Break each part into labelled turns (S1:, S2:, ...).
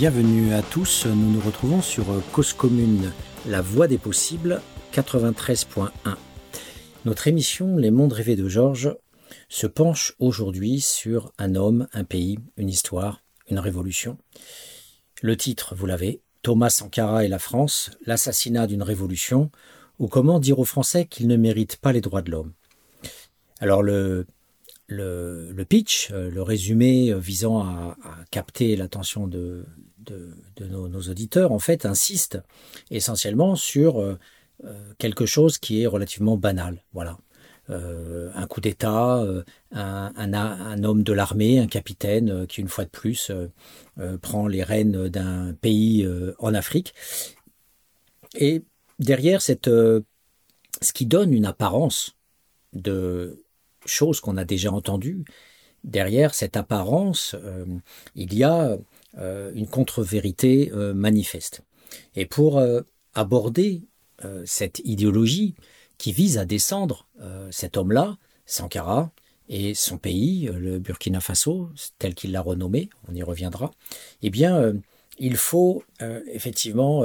S1: Bienvenue à tous, nous nous retrouvons sur Cause Commune, la voie des possibles, 93.1. Notre émission Les mondes rêvés de Georges se penche aujourd'hui sur un homme, un pays, une histoire, une révolution. Le titre, vous l'avez, Thomas Sankara et la France, l'assassinat d'une révolution, ou comment dire aux Français qu'ils ne méritent pas les droits de l'homme. Alors le, pitch, euh, le résumé visant à, capter l'attention de, de, nos, auditeurs, en fait, insiste essentiellement sur euh, euh, quelque chose qui est relativement banal. Voilà. un coup d'État, un, un, homme de l'armée, un capitaine qui, une fois de plus, prend les rênes d'un pays en Afrique. Et derrière cette, ce qui donne une apparence de choses qu'on a déjà entendues, derrière cette apparence, euh, il y a euh, une contre-vérité euh, manifeste. Et pour aborder cette idéologie qui vise à descendre cet homme-là, Sankara, et son pays, le Burkina Faso, tel qu'il l'a renommé, on y reviendra, eh bien, il faut effectivement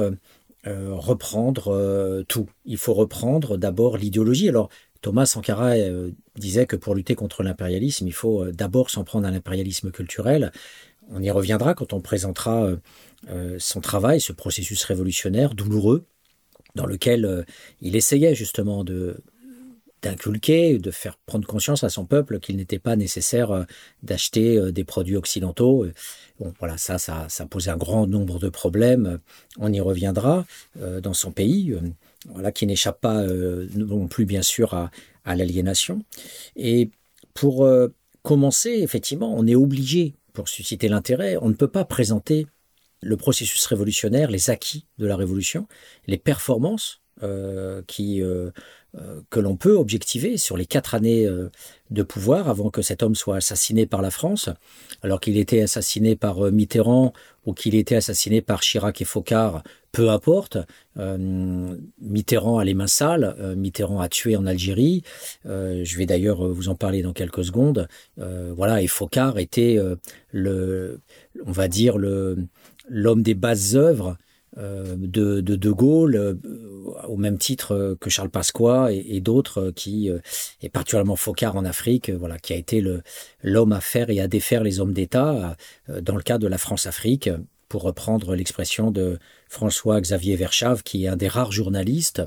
S1: reprendre tout. Il faut reprendre d'abord l'idéologie. Alors, Thomas Sankara euh, disait que pour lutter contre l'impérialisme, il faut euh, d'abord s'en prendre à l'impérialisme culturel. On y reviendra quand on présentera euh, son travail, ce processus révolutionnaire douloureux, dans lequel il essayait justement de d'inculquer, de faire prendre conscience à son peuple qu'il n'était pas nécessaire d'acheter des produits occidentaux. Bon, voilà, ça, ça, ça posait un grand nombre de problèmes. On y reviendra dans son pays voilà, qui n'échappe pas euh, non plus bien sûr à, l'aliénation. Et pour euh, commencer, effectivement, on est obligé, pour susciter l'intérêt, on ne peut pas présenter le processus révolutionnaire, les acquis de la révolution, les performances euh, qui euh, que l'on peut objectiver sur les quatre années euh, de pouvoir avant que cet homme soit assassiné par la France, alors qu'il était assassiné par euh, Mitterrand ou qu'il était assassiné par Chirac et Focard, peu importe. Mitterrand a les mains sales, Mitterrand a tué en Algérie. je vais d'ailleurs vous en parler dans quelques secondes. voilà, et Focard était le, on va dire le l'homme des basses œuvres euh, de, de, Gaulle, euh, au même titre que Charles Pasqua et, d'autres qui, et particulièrement Focard en Afrique, voilà, qui a été l'homme à faire et à défaire les hommes d'État dans le cas de la France-Afrique, pour reprendre l'expression de François-Xavier Verschave, qui est un des rares journalistes,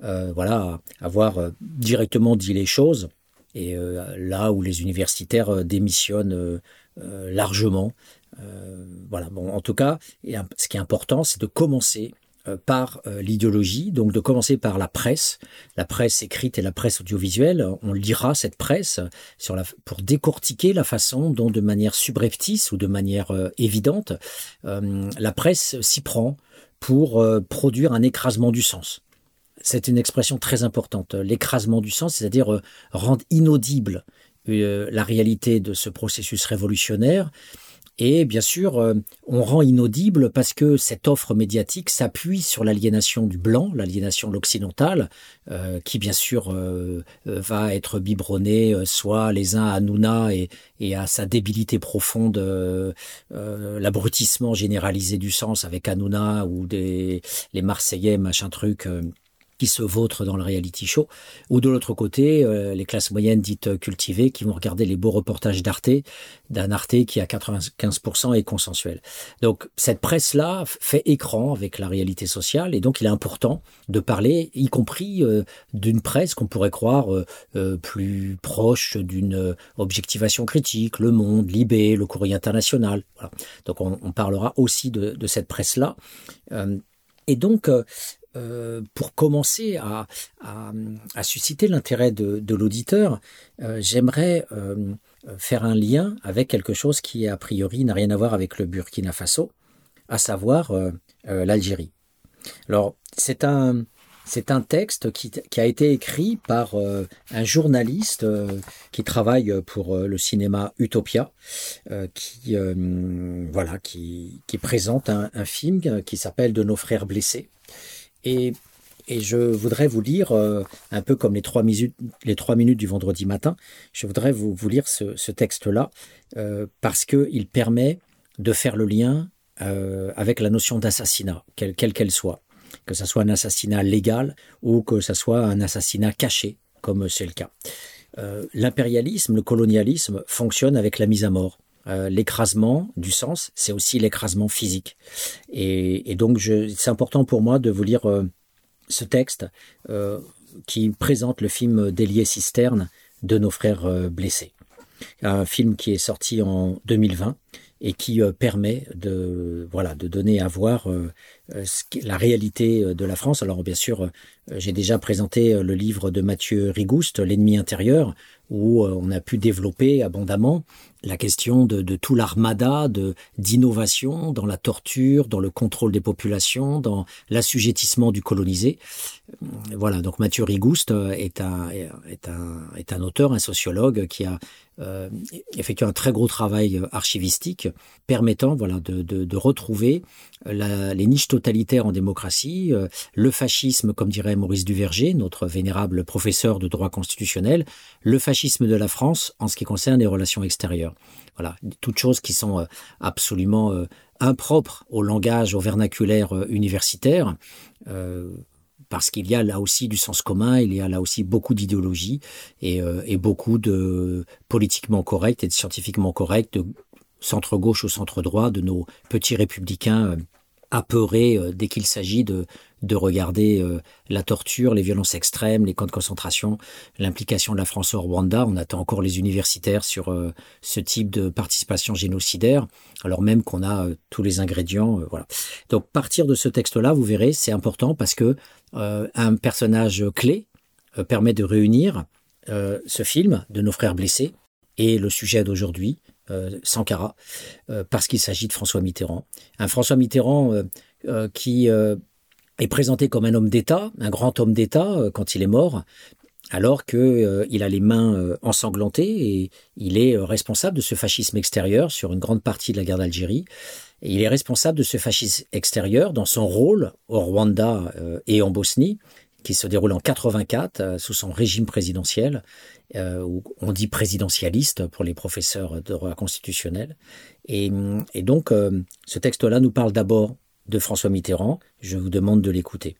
S1: voilà, à avoir directement dit les choses. Et là où les universitaires démissionnent largement, euh, voilà. Bon, en tout cas, ce qui est important, c'est de commencer euh, par euh, l'idéologie, donc de commencer par la presse, la presse écrite et la presse audiovisuelle. On lira cette presse pour décortiquer la façon dont, de manière subreptice ou de manière évidente, la presse s'y prend pour produire un écrasement du sens. C'est une expression très importante, l'écrasement du sens, c'est-à-dire rendre inaudible la réalité de ce processus révolutionnaire et bien sûr, euh, on rend inaudible parce que cette offre médiatique s'appuie sur l'aliénation du blanc, l'aliénation de l'occidental, euh, qui bien sûr euh, va être biberonné soit les uns à Nouna et, et à sa débilité profonde, l'abrutissement généralisé du sens avec Hanouna ou des, les Marseillais, machin truc qui se vautrent dans le reality show, ou de l'autre côté, euh, les classes moyennes dites cultivées qui vont regarder les beaux reportages d'Arte, d'un Arte qui à 95% est consensuel. Donc cette presse-là fait écran avec la réalité sociale, et donc il est important de parler, y compris euh, d'une presse qu'on pourrait croire euh, plus proche d'une objectivation critique, Le Monde, Libé, Le Courrier International. Donc on, on, parlera aussi de, de cette presse-là. et donc, euh, pour commencer à, susciter l'intérêt de, l'auditeur, euh, j'aimerais euh, faire un lien avec quelque chose qui, a priori, n'a rien à voir avec le Burkina Faso, à savoir l'Algérie. Alors, c'est un, texte qui, a été écrit par un journaliste qui travaille pour le cinéma Utopia, qui, présente un film qui s'appelle De nos frères blessés. Et, je voudrais vous lire, euh, un peu comme les trois, minutes, les trois minutes du vendredi matin, je voudrais vous, lire ce, texte-là, euh, parce qu'il permet de faire le lien avec la notion d'assassinat, quelle qu'elle soit, que ce soit un assassinat légal ou que ce soit un assassinat caché, comme c'est le cas. L'impérialisme, le colonialisme fonctionne avec la mise à mort. L'écrasement du sens, c'est aussi l'écrasement physique. Et, donc, c'est important pour moi de vous lire ce texte qui présente le film d'Elié Cisterne de nos frères euh, blessés. Un film qui est sorti en 2020 et qui euh, permet de voilà de donner à voir euh, la réalité de la France. Alors bien sûr, j'ai déjà présenté le livre de Mathieu Rigouste, L'ennemi intérieur, où on a pu développer abondamment la question de, de tout l'armada de d'innovation dans la torture, dans le contrôle des populations, dans l'assujettissement du colonisé. Voilà, donc Mathieu Rigouste est un, est un, est un auteur, un sociologue qui a euh, effectué un très gros travail archivistique permettant voilà, de, de, de retrouver la, les niches totalitaires en démocratie, euh, le fascisme, comme dirait Maurice Duverger, notre vénérable professeur de droit constitutionnel, le fascisme de la France en ce qui concerne les relations extérieures. Voilà, toutes choses qui sont euh, absolument euh, impropres au langage, au vernaculaire euh, universitaire. parce qu'il y a là aussi du sens commun, il y a là aussi beaucoup d'idéologie et, et, beaucoup de politiquement correct et de scientifiquement correct, de centre-gauche au centre-droit, de nos petits républicains apeurés dès qu'il s'agit de, de regarder euh, la torture, les violences extrêmes, les camps de concentration, l'implication de la France au Rwanda. On attend encore les universitaires sur euh, ce type de participation génocidaire, alors même qu'on a euh, tous les ingrédients. voilà. Donc partir de ce texte-là, vous verrez, c'est important parce que un personnage clé permet de réunir ce film de nos frères blessés et le sujet d'aujourd'hui, Sankara, parce qu'il s'agit de François Mitterrand. Un François Mitterrand qui est présenté comme un homme d'État, un grand homme d'État euh, quand il est mort, alors que euh, a les mains euh, ensanglantées et il est responsable de ce fascisme extérieur sur une grande partie de la guerre d'Algérie. Il est responsable de ce fascisme extérieur dans son rôle au Rwanda et en Bosnie, qui se déroule en 84 sous son régime présidentiel, où on dit présidentialiste pour les professeurs de droit constitutionnel. Et donc, ce texte-là nous parle d'abord de François Mitterrand, je vous demande de l'écouter.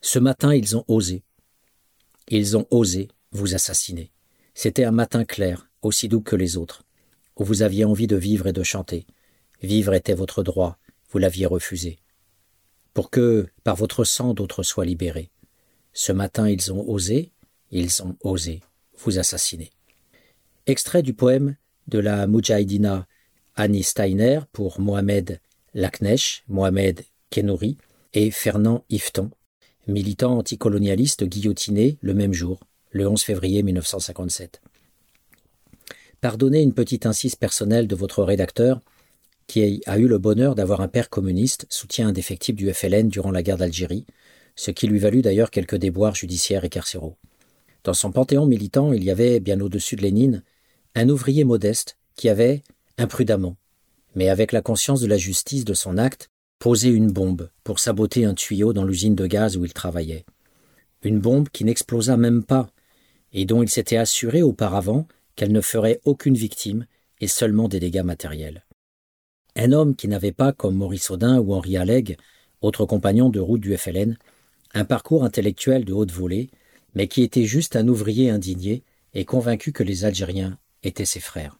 S1: Ce matin, ils ont osé. Ils ont osé vous assassiner. C'était un matin clair, aussi doux que les autres, où vous aviez envie de vivre et de chanter. Vivre était votre droit, vous l'aviez refusé. Pour que, par votre sang, d'autres soient libérés. Ce matin, ils ont osé, ils ont osé vous assassiner. Extrait du poème de la Mujahidina Annie Steiner pour Mohamed Lacnèche, Mohamed Kenouri et Fernand Yveton, militant anticolonialiste guillotiné le même jour, le 11 février 1957. Pardonnez une petite incise personnelle de votre rédacteur, qui a eu le bonheur d'avoir un père communiste, soutien indéfectible du FLN durant la guerre d'Algérie, ce qui lui valut d'ailleurs quelques déboires judiciaires et carcéraux. Dans son panthéon militant, il y avait, bien au-dessus de Lénine, un ouvrier modeste qui avait, imprudemment, mais avec la conscience de la justice de son acte, posé une bombe pour saboter un tuyau dans l'usine de gaz où il travaillait. Une bombe qui n'explosa même pas, et dont il s'était assuré auparavant qu'elle ne ferait aucune victime et seulement des dégâts matériels. Un homme qui n'avait pas, comme Maurice Audin ou Henri Alleg, autre compagnon de route du FLN, un parcours intellectuel de haute volée, mais qui était juste un ouvrier indigné et convaincu que les Algériens étaient ses frères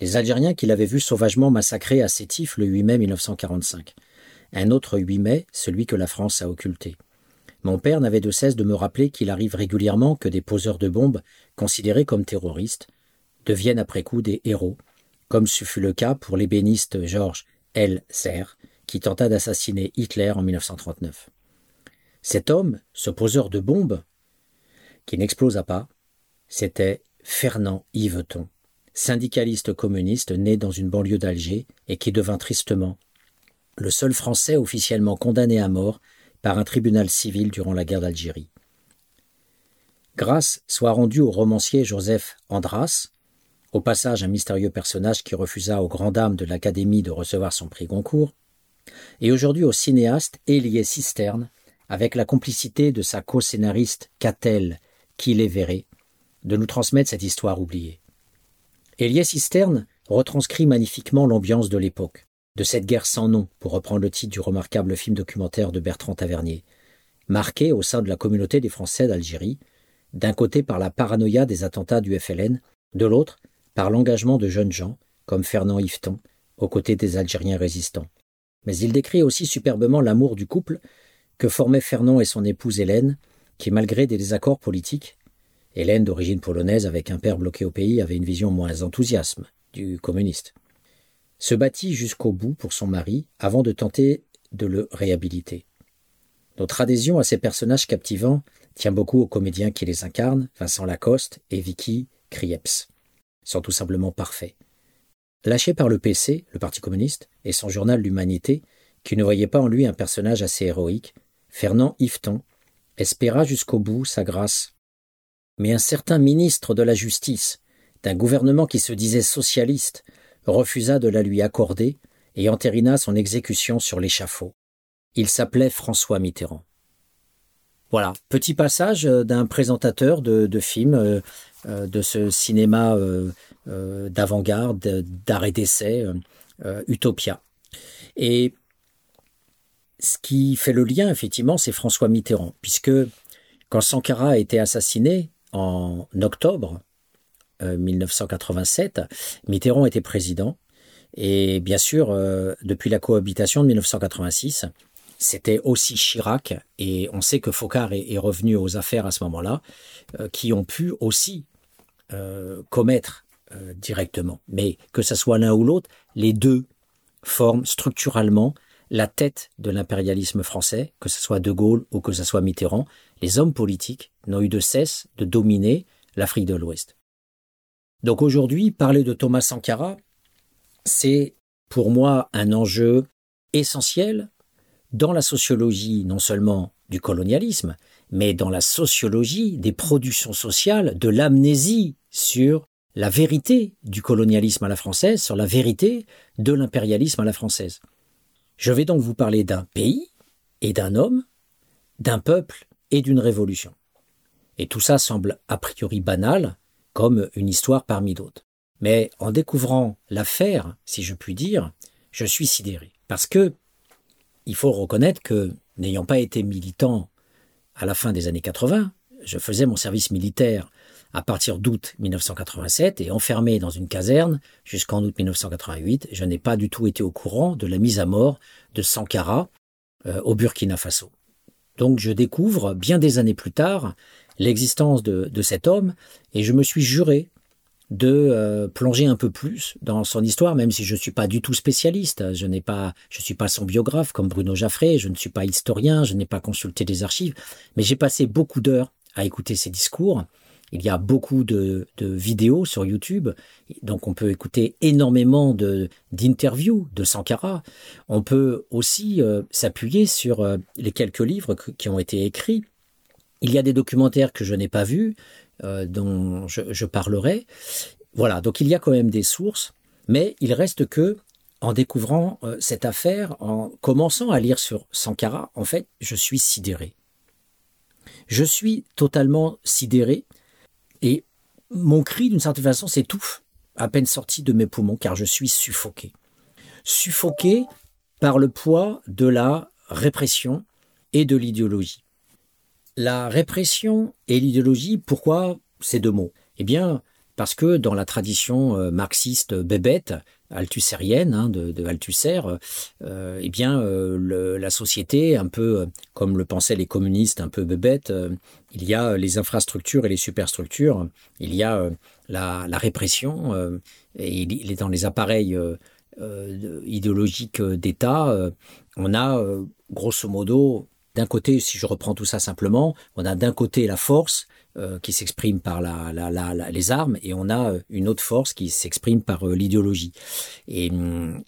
S1: les Algériens qu'il avait vu sauvagement massacrer à Sétif le 8 mai 1945. Un autre 8 mai, celui que la France a occulté. Mon père n'avait de cesse de me rappeler qu'il arrive régulièrement que des poseurs de bombes, considérés comme terroristes, deviennent après coup des héros, comme ce fut le cas pour l'ébéniste Georges L. Serre, qui tenta d'assassiner Hitler en 1939. Cet homme, ce poseur de bombes, qui n'explosa pas, c'était Fernand Yveton, syndicaliste communiste né dans une banlieue d'Alger et qui devint tristement le seul Français officiellement condamné à mort par un tribunal civil durant la guerre d'Algérie. Grâce soit rendue au romancier Joseph Andras, au passage un mystérieux personnage qui refusa aux grandes dames de l'Académie de recevoir son prix Goncourt, et aujourd'hui au cinéaste Élié Cisterne, avec la complicité de sa co-scénariste Catel Verré, de nous transmettre cette histoire oubliée. Elias Cisterne retranscrit magnifiquement l'ambiance de l'époque. de cette guerre sans nom, pour reprendre le titre du remarquable film documentaire de Bertrand Tavernier, marqué au sein de la communauté des Français d'Algérie, d'un côté par la paranoïa des attentats du FLN, de l'autre par l'engagement de jeunes gens, comme Fernand Yveton, aux côtés des Algériens résistants. Mais il décrit aussi superbement l'amour du couple que formaient Fernand et son épouse Hélène, qui, malgré des désaccords politiques, Hélène, d'origine polonaise avec un père bloqué au pays, avait une vision moins enthousiasme du communiste, se battit jusqu'au bout pour son mari avant de tenter de le réhabiliter. Notre adhésion à ces personnages captivants tient beaucoup aux comédiens qui les incarnent, Vincent Lacoste et Vicky Krieps. Ils sont tout simplement parfaits. Lâché par le PC, le Parti communiste, et son journal L'Humanité, qui ne voyait pas en lui un personnage assez héroïque, Fernand Yveton espéra jusqu'au bout sa grâce. Mais un certain ministre de la Justice, d'un gouvernement qui se disait socialiste, refusa de la lui accorder et entérina son exécution sur l'échafaud. Il s'appelait François Mitterrand. Voilà, petit passage euh, d'un présentateur de, films euh, euh, de ce cinéma d'avant-garde, d'arrêt d'essai, Utopia. Et ce qui fait le lien, effectivement, c'est François Mitterrand, puisque quand Sankara a été assassiné en octobre 1987, Mitterrand était président. Et bien sûr, depuis la cohabitation de 1986, c'était aussi Chirac, et on sait que Focard est, revenu aux affaires à ce moment-là, euh, qui ont pu aussi euh, commettre euh, directement. Mais que ce soit l'un ou l'autre, les deux forment structurellement la tête de l'impérialisme français, que ce soit De Gaulle ou que ce soit Mitterrand. Les hommes politiques n'ont eu de cesse de dominer l'Afrique de l'Ouest. Donc aujourd'hui, parler de Thomas Sankara, c'est pour moi un enjeu essentiel dans la sociologie non seulement du colonialisme, mais dans la sociologie des productions sociales, de l'amnésie sur la vérité du colonialisme à la française, sur la vérité de l'impérialisme à la française. Je vais donc vous parler d'un pays et d'un homme, d'un peuple et d'une révolution. Et tout ça semble a priori banal, comme une histoire parmi d'autres. Mais en découvrant l'affaire, si je puis dire, je suis sidéré. Parce que il faut reconnaître que, n'ayant pas été militant à la fin des années 80, je faisais mon service militaire à partir d'août 1987 et enfermé dans une caserne jusqu'en août 1988, je n'ai pas du tout été au courant de la mise à mort de Sankara euh, au Burkina Faso. Donc je découvre, bien des années plus tard, l'existence de cet homme et je me suis juré de euh, plonger un peu plus dans son histoire, même si je ne suis pas du tout spécialiste. Je n'ai pas, je suis pas son biographe comme Bruno Jaffré, je ne suis pas historien, je n'ai pas consulté des archives, mais j'ai passé beaucoup d'heures à écouter ses discours. Il y a beaucoup de, vidéos sur YouTube, donc on peut écouter énormément d'interviews de Sankara. On peut aussi euh, s'appuyer sur euh, les quelques livres qui ont été écrits. Il y a des documentaires que je n'ai pas vus, euh, dont je, parlerai. Voilà, donc il y a quand même des sources, mais il reste que, en découvrant cette affaire, en commençant à lire sur Sankara, en fait, je suis sidéré. Je suis totalement sidéré et mon cri, d'une certaine façon, s'étouffe à peine sorti de mes poumons car je suis suffoqué. Suffoqué par le poids de la répression et de l'idéologie. La répression et l'idéologie, pourquoi ces deux mots? Eh bien, parce que dans la tradition euh, marxiste bébête, althusérienne, hein, de, Althusser, euh, eh bien, euh, la société, un peu comme le pensaient les communistes, un peu bébête, il y a les infrastructures et les superstructures, il y a la, la, répression, et il est dans les appareils idéologiques d'État, on a grosso modo d'un côté, si je reprends tout ça simplement, on a d'un côté la force euh, qui s'exprime par la, les armes et on a euh, une autre force qui s'exprime par euh, l'idéologie. Et,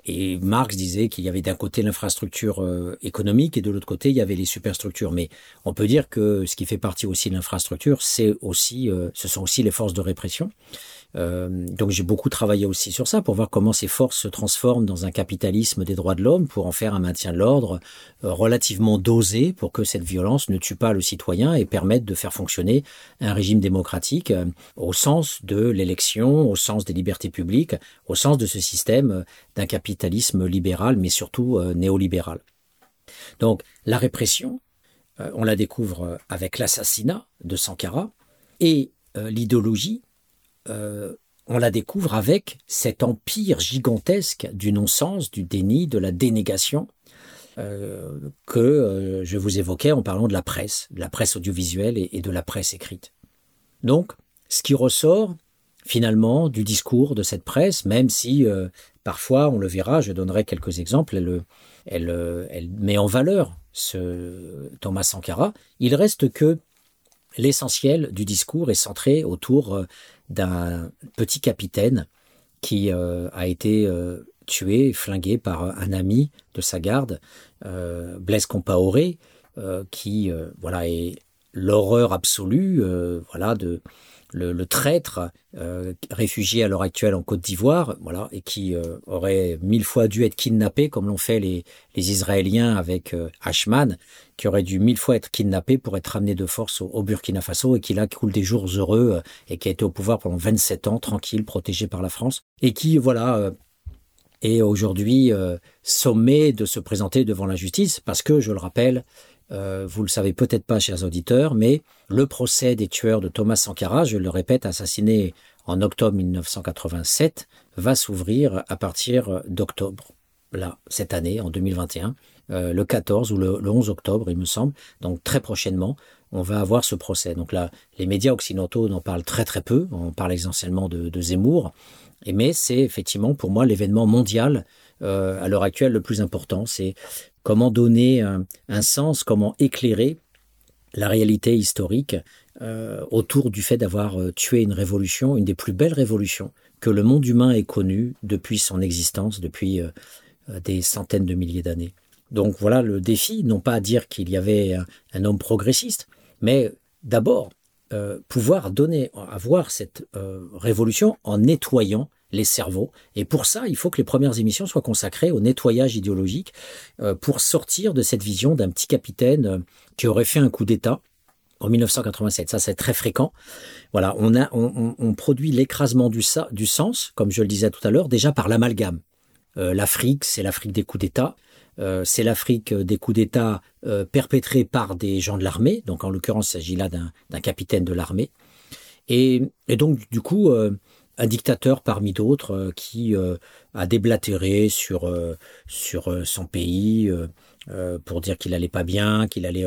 S1: et, Marx disait qu'il y avait d'un côté l'infrastructure économique et de l'autre côté il y avait les superstructures. Mais on peut dire que ce qui fait partie aussi de l'infrastructure, c'est aussi, ce sont aussi les forces de répression. Donc j'ai beaucoup travaillé aussi sur ça pour voir comment ces forces se transforment dans un capitalisme des droits de l'homme pour en faire un maintien de l'ordre relativement dosé pour que cette violence ne tue pas le citoyen et permette de faire fonctionner un régime démocratique au sens de l'élection, au sens des libertés publiques, au sens de ce système d'un capitalisme libéral mais surtout néolibéral. Donc la répression, euh, on la découvre euh, avec l'assassinat de Sankara, et euh, on la découvre avec cet empire gigantesque du non-sens, du déni, de la dénégation que je vous évoquais en parlant de la presse, de la presse audiovisuelle et, de la presse écrite. Donc, ce qui ressort finalement du discours de cette presse, même si parfois, on le verra, je donnerai quelques exemples, elle, elle met en valeur ce Thomas Sankara, il reste que l'essentiel du discours est centré autour euh, d'un petit capitaine qui euh, a été euh, tué, flingué par un ami de sa garde, Blaise Compaoré, qui voilà est l'horreur absolue, voilà de le, traître euh, réfugié à l'heure actuelle en Côte d'Ivoire, voilà, et qui euh, aurait mille fois dû être kidnappé, comme l'ont fait les, Israéliens avec euh, Ashman, qui aurait dû mille fois être kidnappé pour être ramené de force au, Burkina Faso, et qui là coule des jours heureux, et qui a été au pouvoir pendant 27 ans, tranquille, protégé par la France, et qui, voilà, est aujourd'hui sommé de se présenter devant la justice, parce que, je le rappelle, euh, vous le savez peut-être pas, chers auditeurs, mais le procès des tueurs de Thomas Sankara, je le répète, assassiné en octobre 1987, va s'ouvrir à partir d'octobre, là, cette année, en 2021, euh, le 14 ou le, 11 octobre, il me semble. Donc très prochainement, on va avoir ce procès. Donc là, les médias occidentaux n'en parlent très très peu. On parle essentiellement de, Zemmour. Mais c'est effectivement pour moi l'événement mondial euh, à l'heure actuelle le plus important. C'est comment donner un, sens, comment éclairer la réalité historique euh, autour du fait d'avoir euh, tué une révolution, une des plus belles révolutions que le monde humain ait connue depuis son existence, depuis des centaines de milliers d'années. Donc voilà le défi, non pas à dire qu'il y avait un, homme progressiste, mais d'abord pouvoir donner, avoir cette révolution en nettoyant les cerveaux. Et pour ça, il faut que les premières émissions soient consacrées au nettoyage idéologique euh, pour sortir de cette vision d'un petit capitaine euh, qui aurait fait un coup d'État en 1987. Ça, c'est très fréquent. Voilà, on, a, on, produit l'écrasement du, du sens, comme je le disais tout à l'heure, déjà par l'amalgame. Euh, L'Afrique, c'est l'Afrique des coups d'État. c'est l'Afrique des coups d'État perpétrés par des gens de l'armée. Donc, en l'occurrence, il s'agit là d'un capitaine de l'armée. Et, et, donc, du coup, un dictateur parmi d'autres euh, qui euh, a déblatéré sur euh, sur son pays pour dire qu'il allait pas bien, qu'il allait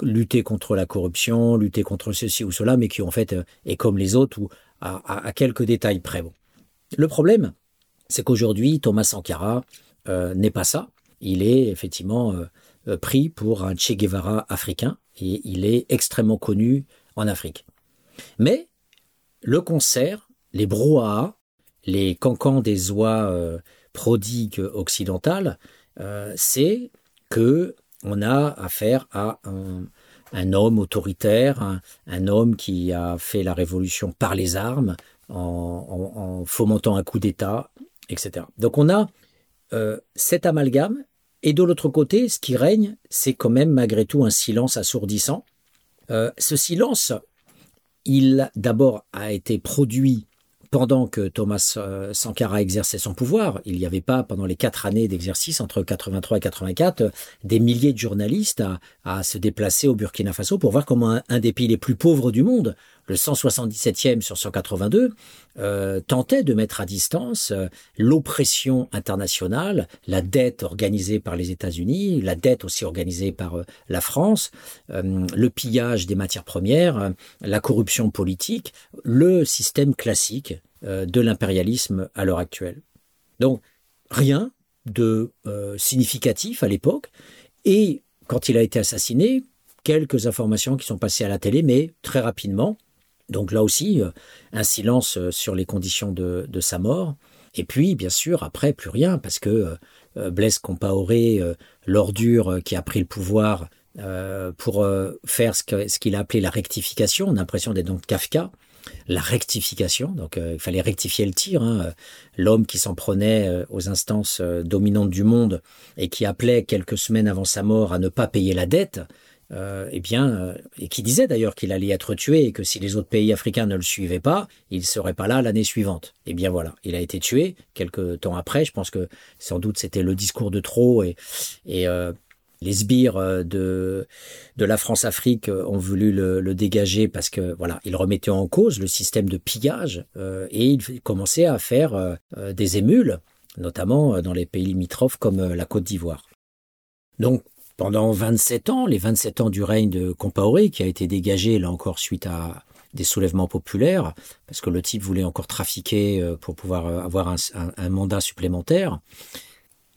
S1: lutter contre la corruption, lutter contre ceci ou cela, mais qui en fait est comme les autres ou à, quelques détails près. Bon. Le problème, c'est qu'aujourd'hui Thomas Sankara n'est pas ça. Il est effectivement pris pour un Che Guevara africain et il est extrêmement connu en Afrique. Mais le concert les brouhahas, les cancans des oies euh, prodigues occidentales, euh, c'est que on a affaire à un, homme autoritaire, un, homme qui a fait la révolution par les armes, en, fomentant un coup d'État, etc. Donc on a euh, cet amalgame, et de l'autre côté, ce qui règne, c'est quand même malgré tout un silence assourdissant. ce silence, il d'abord a été produit pendant que Thomas euh, Sankara exerçait son pouvoir, il n'y avait pas, pendant les quatre années d'exercice, entre 83 et 84, des milliers de journalistes à, se déplacer au Burkina Faso pour voir comment un, des pays les plus pauvres du monde, le 177e sur 182, euh, tentait de mettre à distance euh, l'oppression internationale, la dette organisée par les États-Unis, la dette aussi organisée par la France, le pillage des matières premières, la corruption politique, le système classique euh, de l'impérialisme à l'heure actuelle. Donc rien de euh, significatif à l'époque, et quand il a été assassiné, quelques informations qui sont passées à la télé, mais très rapidement. Donc là aussi, euh, un silence sur les conditions de, sa mort. Et puis, bien sûr, après, plus rien, parce que Blaise Compaoré, l'ordure qui a pris le pouvoir pour faire ce qu'il a appelé la rectification, on a l'impression d'être donc Kafka, la rectification. Donc il fallait rectifier le tir. Hein. L'homme qui s'en prenait aux instances dominantes du monde et qui appelait quelques semaines avant sa mort à ne pas payer la dette, euh, eh bien, euh, et qui disait d'ailleurs qu'il allait être tué et que si les autres pays africains ne le suivaient pas, il ne serait pas là l'année suivante. Eh bien voilà, il a été tué quelques temps après. Je pense que sans doute c'était le discours de trop et, euh, les sbires de, de la France-Afrique ont voulu le, dégager parce que voilà, il remettait en cause le système de pillage et il commençait à faire des émules, notamment dans les pays limitrophes comme la Côte d'Ivoire. Donc pendant 27 ans, les 27 ans du règne de Compaoré, qui a été dégagé là encore suite à des soulèvements populaires, parce que le type voulait encore trafiquer euh, pour pouvoir euh, avoir un, mandat supplémentaire.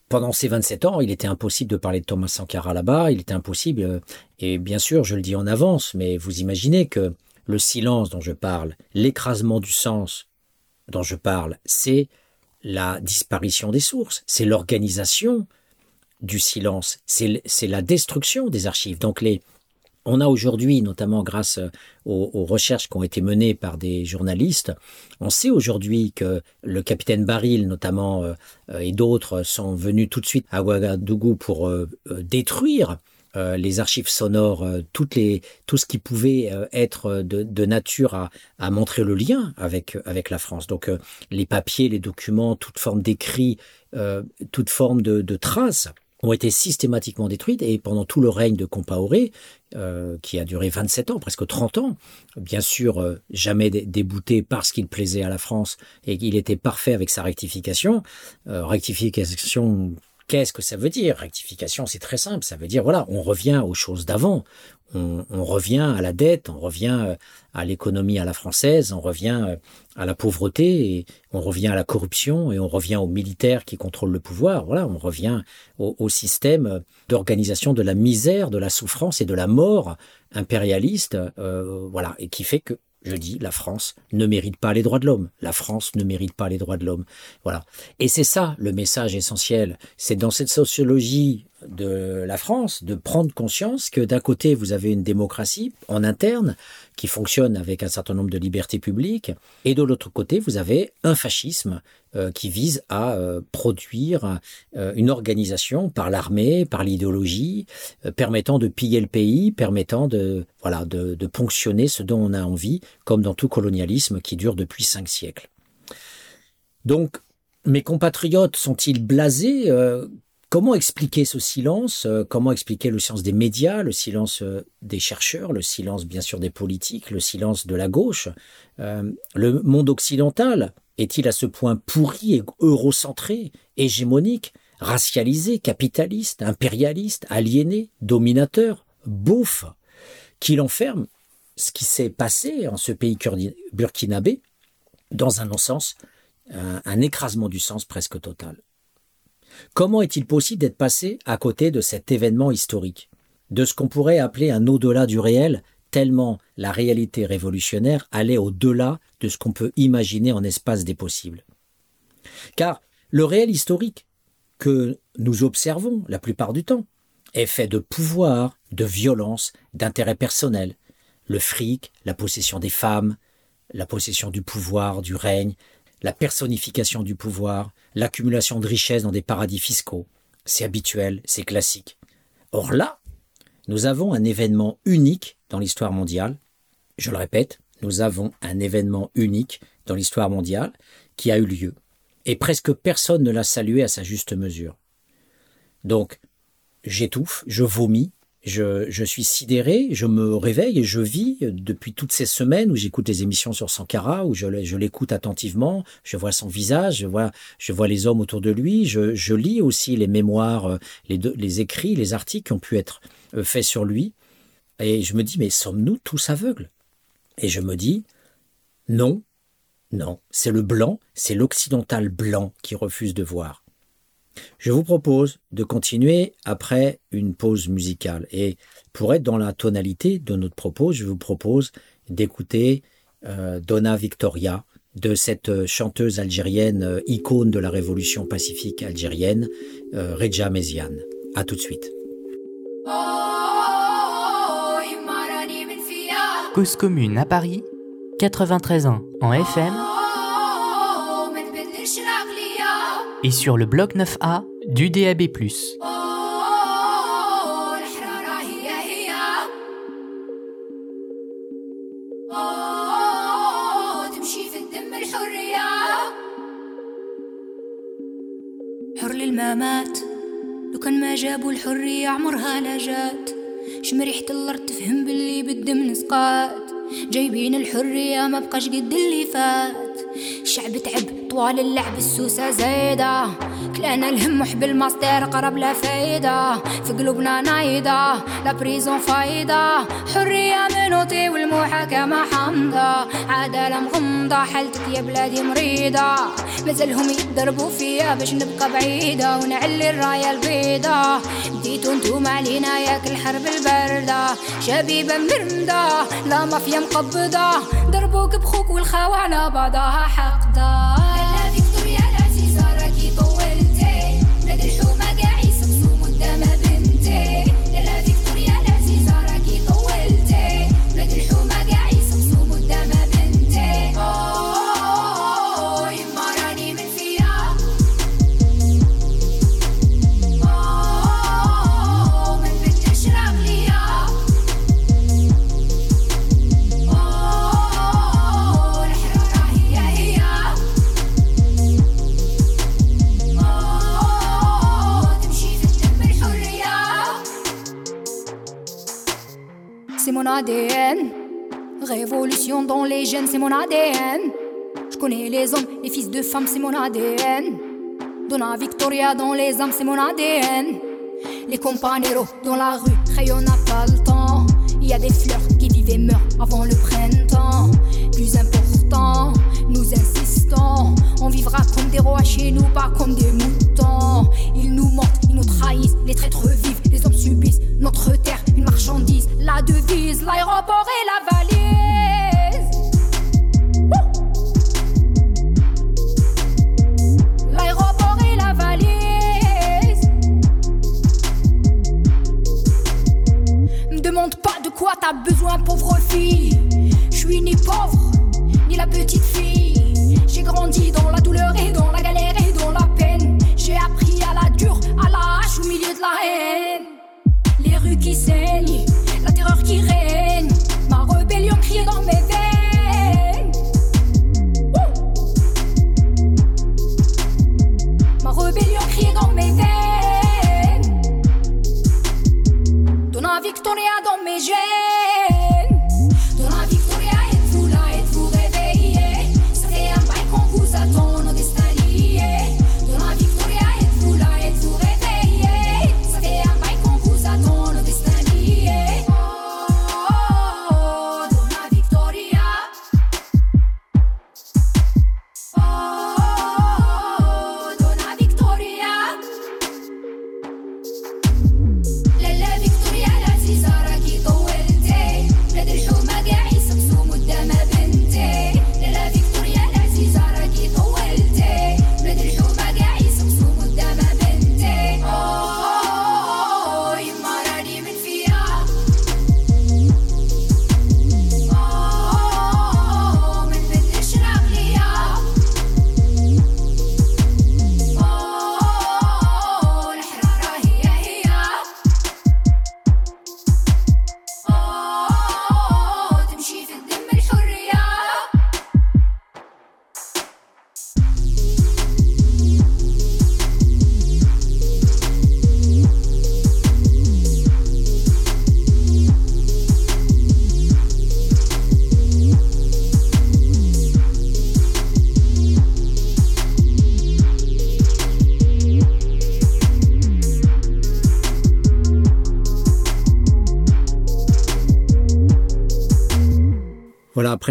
S1: Pendant ces 27 ans, il était impossible de parler de Thomas Sankara là-bas, il était impossible, euh, et bien sûr, je le dis en avance, mais vous imaginez que le silence dont je parle, l'écrasement du sens dont je parle, c'est la disparition des sources, c'est l'organisation du silence, c'est la destruction des archives. Donc les, on a aujourd'hui, notamment grâce euh, aux, recherches qui ont été menées par des journalistes, on sait aujourd'hui que le capitaine Baril, notamment, euh, euh, et d'autres sont venus tout de suite à Ouagadougou pour détruire les archives sonores, toutes les, tout ce qui pouvait être de, nature à, à, montrer le lien avec, avec la France. Donc les papiers, les documents, toute forme d'écrit, toute forme de, de traces ont été systématiquement détruites. Et pendant tout le règne de Compaoré, euh, qui a duré 27 ans, presque 30 ans, bien sûr euh, jamais débouté parce qu'il plaisait à la France et qu'il était parfait avec sa rectification. Euh, rectification, qu'est-ce que ça veut dire? Rectification, c'est très simple, ça veut dire voilà, on revient aux choses d'avant, on, revient à la dette, on revient euh, à l'économie à la française, on revient euh, à la pauvreté, et on revient à la corruption, et on revient aux militaires qui contrôlent le pouvoir. Voilà, on revient au, système d'organisation de la misère, de la souffrance et de la mort impérialiste, euh, voilà, et qui fait que je dis, la France ne mérite pas les droits de l'homme. La France ne mérite pas les droits de l'homme. Voilà. Et c'est ça le message essentiel. C'est dans cette sociologie de la France de prendre conscience que d'un côté, vous avez une démocratie en interne qui fonctionne avec un certain nombre de libertés publiques, et de l'autre côté, vous avez un fascisme euh, qui vise à euh, produire euh, une organisation par l'armée, par l'idéologie, permettant de piller le pays, permettant de, voilà, de, de ponctionner ce dont on a envie, comme dans tout colonialisme qui dure depuis cinq siècles. Donc, mes compatriotes sont-ils blasés? Comment expliquer ce silence euh, Comment expliquer le silence des médias, le silence euh, des chercheurs, le silence bien sûr des politiques, le silence de la gauche euh, Le monde occidental est-il à ce point pourri et eurocentré, hégémonique, racialisé, capitaliste, impérialiste, aliéné, dominateur, beauf, qu'il enferme ce qui s'est passé en ce pays burkinabé dans un non-sens, un écrasement du sens presque total? Comment est-il possible d'être passé à côté de cet événement historique? De ce qu'on pourrait appeler un au-delà du réel, tellement la réalité révolutionnaire allait au-delà de ce qu'on peut imaginer en espace des possibles. Car le réel historique que nous observons la plupart du temps est fait de pouvoir, de violence, d'intérêt personnel. Le fric, la possession des femmes, la possession du pouvoir, du règne, la personnification du pouvoir, l'accumulation de richesses dans des paradis fiscaux. C'est habituel, c'est classique. Or là, nous avons un événement unique dans l'histoire mondiale. Je le répète, nous avons un événement unique dans l'histoire mondiale qui a eu lieu. Et presque personne ne l'a salué à sa juste mesure. Donc, j'étouffe, je vomis, je, suis sidéré, je me réveille et je vis depuis toutes ces semaines où j'écoute les émissions sur Sankara, où je, l'écoute attentivement, je vois son visage, je vois, je vois les hommes autour de lui, je, lis aussi les mémoires, euh, les, écrits, les articles qui ont pu être euh, faits sur lui. Et je me dis, mais sommes-nous tous aveugles? Et je me dis, non, non, c'est le blanc, c'est l'occidental blanc qui refuse de voir. Je vous propose de continuer après une pause musicale. Et pour être dans la tonalité de notre propos, je vous propose d'écouter euh, Donna Victoria de cette chanteuse algérienne, euh, icône de la révolution pacifique algérienne, euh, Reja Meziane. A tout de suite.
S2: Cause commune à Paris 93 ans en FM et sur le bloc 9A du DAB+.
S3: حر للممات لو كان ما جابوا الحرية عمرها لا جات. شم ريحة الأرض تفهم باللي بالدم نسقات. جايبين الحرية ما بقاش قد اللي فات. الشعب تعب طوال اللعب السوسة زايدة. كلانا الهم محب الماستر قرب لا فايدة. في قلوبنا نايدة لا بريزون فايدة. حرية منوتي والمحاكمة حامضة. عدالة مغمضة حالتك يا بلادي مريضة. مازالهم يضربوا فيا باش نبقى بعيدة ونعلي الراية البيضة. بديتو انتوما علينا ياك الحرب الباردة. شبيبة مرمدة لا مافيا مقبضة. ضربوك بخوك الخوى على بعضها حقدار dans les gènes, c'est mon ADN. Je connais les hommes, les fils de femmes, c'est mon ADN. Donna Victoria dans les âmes, c'est mon ADN. Les companeros dans la rue, on n'a pas le temps. Il y a des fleurs qui vivent et meurent avant le printemps. Plus important, nous insistons. On vivra comme des rois chez nous, pas comme des moutons. Ils nous mentent, ils nous trahissent. Les traîtres vivent, les hommes subissent. Notre terre, une marchandise. La devise, l'aéroport et la valise. Quoi t'as besoin, pauvre fille? Je suis ni pauvre, ni la petite fille. J'ai grandi dans la douleur et dans la galère et dans la peine. J'ai appris à la dure, à la hache au milieu de la haine. Les rues qui saignent la terreur qui règne, ma rébellion criée dans mes veines. Rébellion criée dans mes veines. victoria do meu
S1: jeito.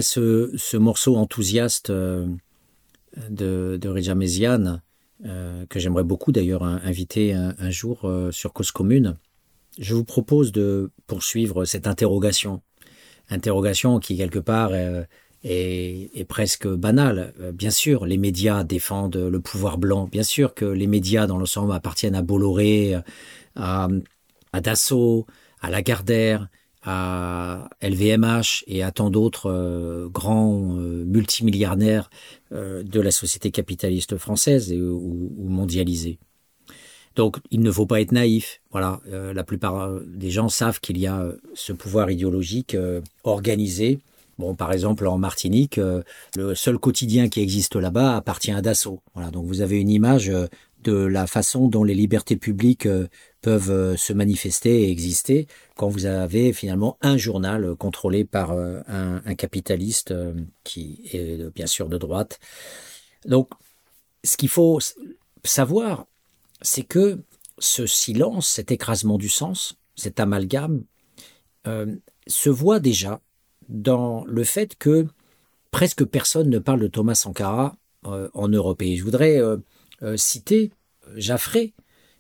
S1: Ce, morceau enthousiaste euh, de, de Rija euh, que j'aimerais beaucoup d'ailleurs inviter un, jour euh, sur Cause Commune, je vous propose de poursuivre cette interrogation. Interrogation qui, quelque part, est, presque banale. Bien sûr, les médias défendent le pouvoir blanc. Bien sûr que les médias, dans l'ensemble, appartiennent à Bolloré, à, à Dassault, à Lagardère, à LVMH et à tant d'autres grands multimilliardaires de la société capitaliste française ou, ou mondialisée. Donc, il ne faut pas être naïf. Voilà, euh, la plupart euh, des gens savent qu'il y a euh, ce pouvoir idéologique organisé. Bon, par exemple, en Martinique, le seul quotidien qui existe là-bas appartient à Dassault. Voilà, donc vous avez une image de la façon dont les libertés publiques peuvent se manifester et exister quand vous avez finalement un journal contrôlé par un, un capitaliste qui est bien sûr de droite. Donc, ce qu'il faut savoir, c'est que ce silence, cet écrasement du sens, cet amalgame, euh, se voit déjà dans le fait que presque personne ne parle de Thomas Sankara euh, en Europe. Et je voudrais euh, citer Jaffré,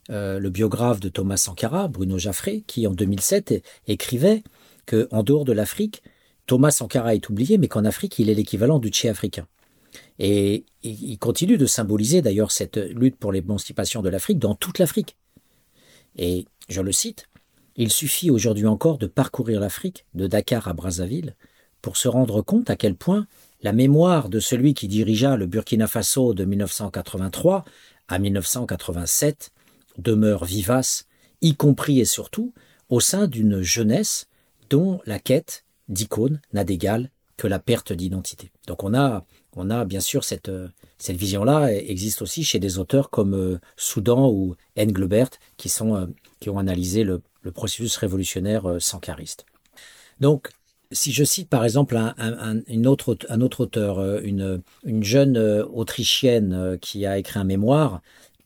S1: le biographe de Thomas Sankara, Bruno Jaffré, qui en 2007 écrivait que en dehors de l'Afrique, Thomas Sankara est oublié, mais qu'en Afrique, il est l'équivalent du Tché africain. Et il continue de symboliser d'ailleurs cette lutte pour l'émancipation de l'Afrique dans toute l'Afrique. Et je le cite, Il suffit aujourd'hui encore de parcourir l'Afrique, de Dakar à Brazzaville, pour se rendre compte à quel point la mémoire de celui qui dirigea le Burkina Faso de 1983 à 1987 demeure vivace, y compris et surtout au sein d'une jeunesse dont la quête d'icône n'a d'égal que la perte d'identité. Donc on a on a bien sûr cette, euh, cette vision-là existe aussi chez des auteurs comme euh, Soudan ou Englebert qui, sont, euh, qui ont analysé le, processus révolutionnaire sankariste. Donc, si je cite par exemple un, une autre, un autre auteur, une, une jeune Autrichienne qui a écrit un mémoire,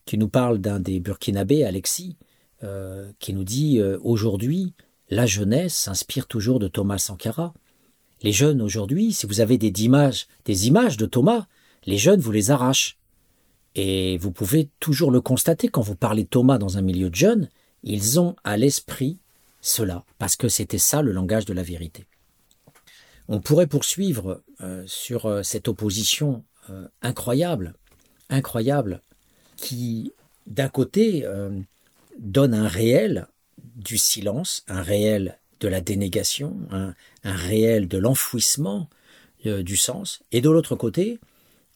S1: qui nous parle d'un des Burkinabés, Alexis, qui nous dit aujourd'hui, la jeunesse s'inspire toujours de Thomas Sankara. Les jeunes aujourd'hui, si vous avez des images, des images de Thomas, les jeunes vous les arrachent. Et vous pouvez toujours le constater quand vous parlez Thomas dans un milieu de jeunes, ils ont à l'esprit cela, parce que c'était ça le langage de la vérité. On pourrait poursuivre euh, sur euh, cette opposition euh, incroyable, incroyable, qui d'un côté donne un réel du silence, un réel de la dénégation, un, réel de l'enfouissement euh, du sens, et de l'autre côté,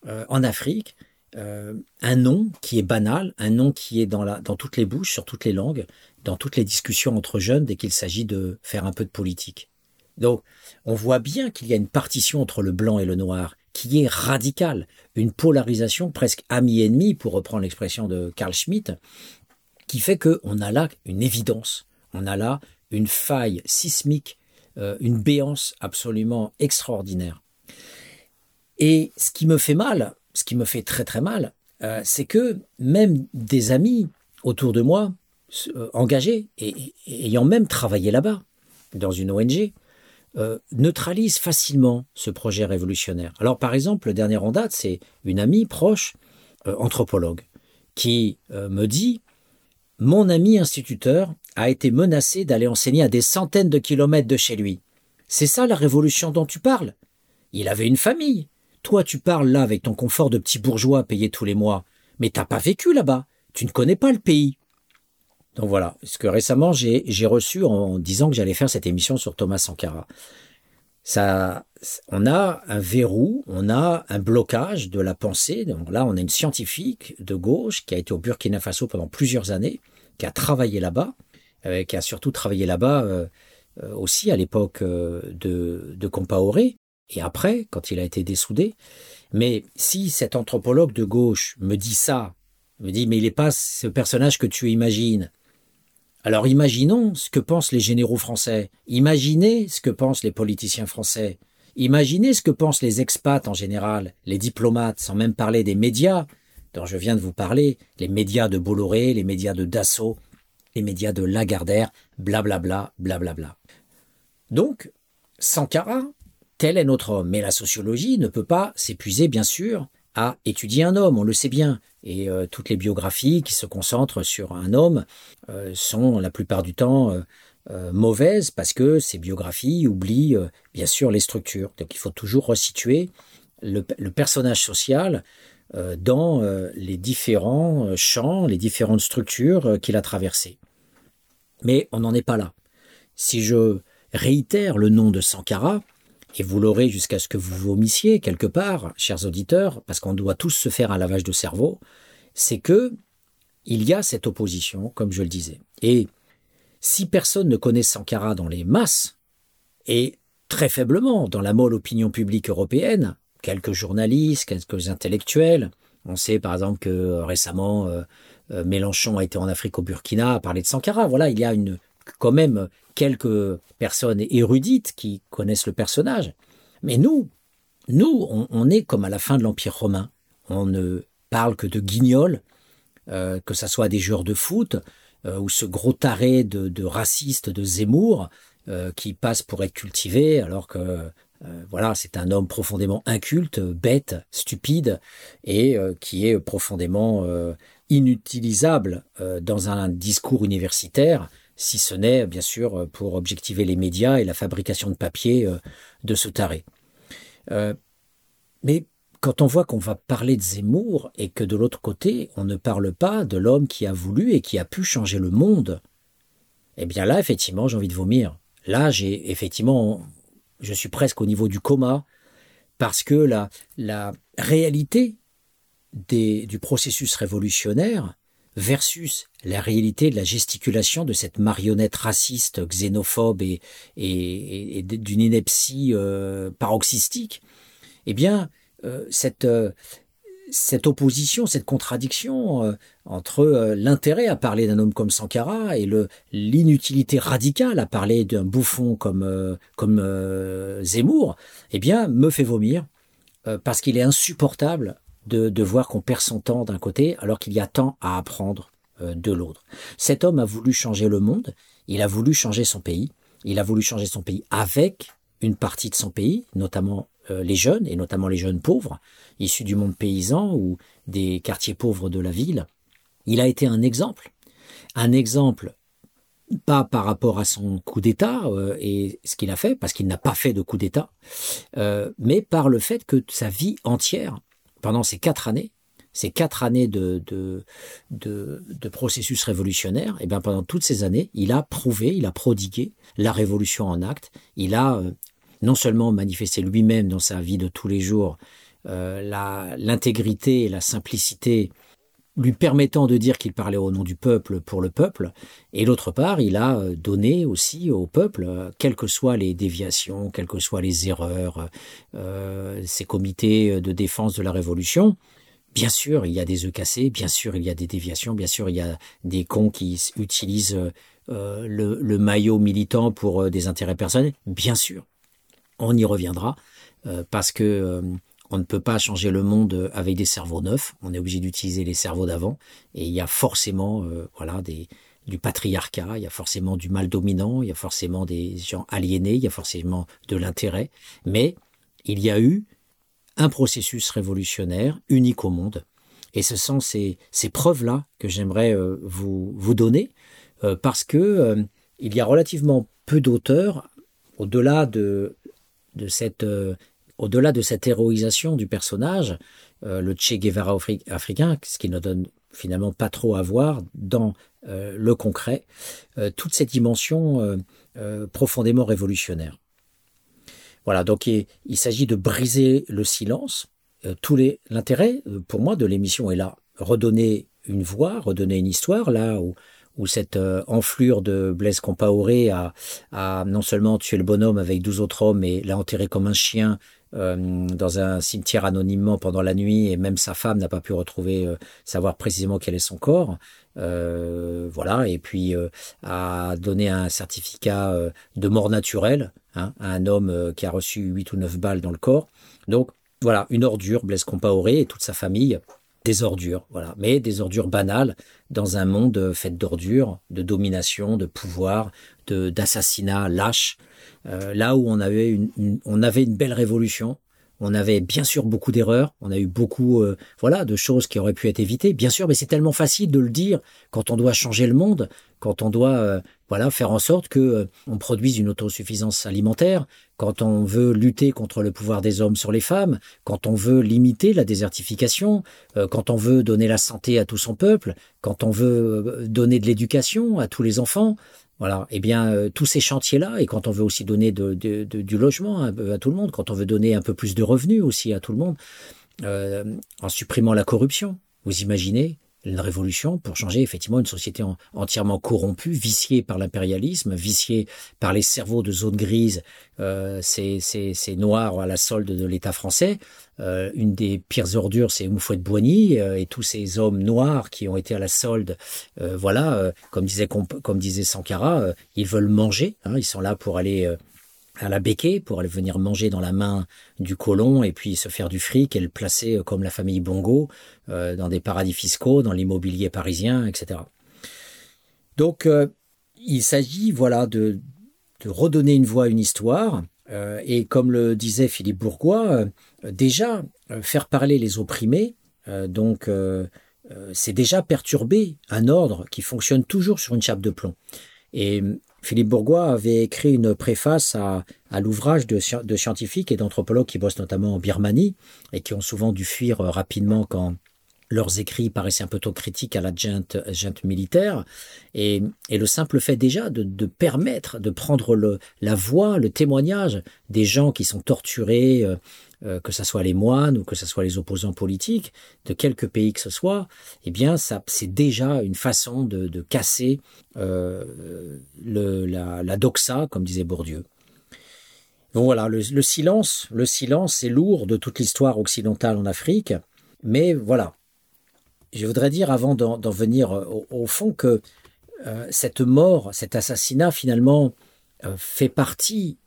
S1: euh, en Afrique, euh, un nom qui est banal, un nom qui est dans, dans toutes les bouches, sur toutes les langues, dans toutes les discussions entre jeunes dès qu'il s'agit de faire un peu de politique. Donc, on voit bien qu'il y a une partition entre le blanc et le noir qui est radicale, une polarisation presque ami-ennemi, pour reprendre l'expression de Carl Schmitt, qui fait qu'on a là une évidence, on a là une faille sismique, euh, une béance absolument extraordinaire. Et ce qui me fait mal, ce qui me fait très très mal, euh, c'est que même des amis autour de moi, euh, engagés et, ayant même travaillé là-bas, dans une ONG, neutralisent facilement ce projet révolutionnaire. Alors par exemple, le dernier en date, c'est une amie proche, anthropologue, qui me dit, mon ami instituteur a été menacé d'aller enseigner à des centaines de kilomètres de chez lui. C'est ça la révolution dont tu parles? Il avait une famille. Toi, tu parles là avec ton confort de petit bourgeois payé tous les mois. Mais t'as pas vécu là-bas. Tu ne connais pas le pays. Donc voilà, ce que récemment j'ai reçu en disant que j'allais faire cette émission sur Thomas Sankara. Ça, on a un verrou, on a un blocage de la pensée. Donc là, on a une scientifique de gauche qui a été au Burkina Faso pendant plusieurs années, qui a travaillé là-bas, euh, qui a surtout travaillé là-bas euh, euh, aussi à l'époque de, de Compaoré, et après, quand il a été dessoudé. Mais si cet anthropologue de gauche me dit ça, me dit mais il n'est pas ce personnage que tu imagines. Alors imaginons ce que pensent les généraux français, imaginez ce que pensent les politiciens français, imaginez ce que pensent les expats en général, les diplomates, sans même parler des médias dont je viens de vous parler, les médias de Bolloré, les médias de Dassault, les médias de Lagardère, blablabla, blablabla. Donc, Sankara, tel est notre homme. Mais la sociologie ne peut pas s'épuiser, bien sûr, à étudier un homme, on le sait bien. Et euh, toutes les biographies qui se concentrent sur un homme euh, sont la plupart du temps euh, mauvaises parce que ces biographies oublient bien sûr les structures. Donc il faut toujours resituer le personnage social dans les différents champs, les différentes structures qu'il a traversées. Mais on n'en est pas là. Si je réitère le nom de Sankara, et vous l'aurez jusqu'à ce que vous vomissiez quelque part, chers auditeurs, parce qu'on doit tous se faire un lavage de cerveau, c'est que il y a cette opposition, comme je le disais. Et si personne ne connaît Sankara dans les masses, et très faiblement dans la molle opinion publique européenne, quelques journalistes, quelques intellectuels, on sait par exemple que récemment euh, euh, Mélenchon a été en Afrique au Burkina à parler de Sankara. Voilà, il y a une, quand même quelques personnes érudites qui connaissent le personnage. Mais nous, nous, on, est comme à la fin de l'Empire romain. On ne parle que de guignols, que ce soit des joueurs de foot ou ce gros taré de, de raciste de Zemmour qui passe pour être cultivé alors que euh, voilà, c'est un homme profondément inculte, bête, stupide, et euh, qui est profondément euh, inutilisable dans un discours universitaire, si ce n'est bien sûr pour objectiver les médias et la fabrication de papier de ce taré. mais quand on voit qu'on va parler de Zemmour et que de l'autre côté, on ne parle pas de l'homme qui a voulu et qui a pu changer le monde, eh bien là, effectivement, j'ai envie de vomir. Là, j'ai effectivement je suis presque au niveau du coma, parce que la, la réalité des, du processus révolutionnaire versus la réalité de la gesticulation de cette marionnette raciste, xénophobe et, d'une ineptie euh, paroxystique, eh bien, euh, cette, euh, cette opposition, cette contradiction entre l'intérêt à parler d'un homme comme Sankara et l'inutilité radicale à parler d'un bouffon comme comme Zemmour, eh bien, me fait vomir parce qu'il est insupportable de, de voir qu'on perd son temps d'un côté alors qu'il y a tant à apprendre de l'autre. Cet homme a voulu changer le monde, il a voulu changer son pays, il a voulu changer son pays avec une partie de son pays, notamment les jeunes, et notamment les jeunes pauvres, issu du monde paysan ou des quartiers pauvres de la ville. Il a été un exemple. Un exemple pas par rapport à son coup d'État euh, et ce qu'il a fait, parce qu'il n'a pas fait de coup d'État, euh, mais par le fait que sa vie entière, pendant ces quatre années, ces quatre années de, de, de, processus révolutionnaire, et eh bien pendant toutes ces années, il a prouvé, il a prodigué la révolution en acte. Il a euh, non seulement manifesté lui-même dans sa vie de tous les jours euh, l'intégrité et la simplicité lui permettant de dire qu'il parlait au nom du peuple pour le peuple, et d'autre part, il a euh, donné aussi au peuple, euh, quelles que soient les déviations, quelles que soient les erreurs, euh, ces comités de défense de la Révolution. Bien sûr, il y a des œufs cassés, bien sûr, il y a des déviations, bien sûr, il y a des cons qui utilisent le, maillot militant pour des intérêts personnels, bien sûr. On y reviendra, parce que on ne peut pas changer le monde avec des cerveaux neufs. On est obligé d'utiliser les cerveaux d'avant. Et il y a forcément, euh, voilà, des, du patriarcat, il y a forcément du mal dominant, il y a forcément des gens aliénés, il y a forcément de l'intérêt. Mais il y a eu un processus révolutionnaire unique au monde. Et ce sont ces, preuves-là que j'aimerais euh, vous, donner, euh, parce que il y a relativement peu d'auteurs, au-delà de, de cette au-delà de cette héroïsation du personnage, euh, le Che Guevara africain, ce qui ne donne finalement pas trop à voir dans euh, le concret, euh, toute cette dimension profondément révolutionnaire. Voilà, donc il, s'agit de briser le silence. l'intérêt pour moi de l'émission est là, redonner une voix, redonner une histoire là où cette enflure de Blaise Compaoré a, a, non seulement tué le bonhomme avec douze autres hommes, mais l'a enterré comme un chien euh, dans un cimetière anonymement pendant la nuit et même sa femme n'a pas pu retrouver euh, savoir précisément quel est son corps. Euh, voilà et puis a donné un certificat de mort naturelle hein, à un homme qui a reçu 8 ou 9 balles dans le corps. Donc voilà, une ordure, Blaise Compaoré et toute sa famille des ordures, voilà, mais des ordures banales dans un monde fait d'ordures, de domination, de pouvoir, de d'assassinats lâches. Euh, là où on avait une, on avait une belle révolution, on avait bien sûr beaucoup d'erreurs, on a eu beaucoup euh, voilà de choses qui auraient pu être évitées, bien sûr, mais c'est tellement facile de le dire quand on doit changer le monde, quand on doit euh, voilà faire en sorte que on produise une autosuffisance alimentaire, quand on veut lutter contre le pouvoir des hommes sur les femmes, quand on veut limiter la désertification, quand on veut donner la santé à tout son peuple, quand on veut donner de l'éducation à tous les enfants, Voilà. Eh bien, tous ces chantiers-là, et quand on veut aussi donner du logement à, tout le monde, quand on veut donner un peu plus de revenus aussi à tout le monde, en supprimant la corruption, vous imaginez une révolution pour changer effectivement une société entièrement corrompue, viciée par l'impérialisme, viciée par les cerveaux de zone grise, euh, c'est noir à la solde de l'État français. Euh, une des pires ordures, c'est Moufouette-Boigny euh, et tous ces hommes noirs qui ont été à la solde. Euh, voilà, comme disait comme disait Sankara, ils veulent manger. Hein, ils sont là pour aller à la béquée pour aller venir manger dans la main du colon et puis se faire du fric et le placer euh, comme la famille Bongo euh, dans des paradis fiscaux, dans l'immobilier parisien, etc. Donc euh, il s'agit voilà de, de, redonner une voix à une histoire et comme le disait Philippe Bourgois, déjà faire parler les opprimés, donc c'est déjà perturber un ordre qui fonctionne toujours sur une chape de plomb. Et Philippe Bourgois avait écrit une préface à, l'ouvrage de, scientifiques et d'anthropologues qui bossent notamment en Birmanie et qui ont souvent dû fuir euh, rapidement quand leurs écrits paraissaient un peu trop critiques à la junte, militaire. Et, le simple fait déjà de, permettre de prendre la voix, le témoignage des gens qui sont torturés, euh, euh, que ce soit les moines ou que ce soit les opposants politiques, de quelque pays que ce soit, eh bien, ça, c'est déjà une façon de, casser euh, la, doxa, comme disait Bourdieu. Donc voilà, le, silence, le silence est lourd de toute l'histoire occidentale en Afrique, mais voilà. Je voudrais dire, avant d'en, venir au, fond, que euh, cette mort, cet assassinat, finalement, fait partie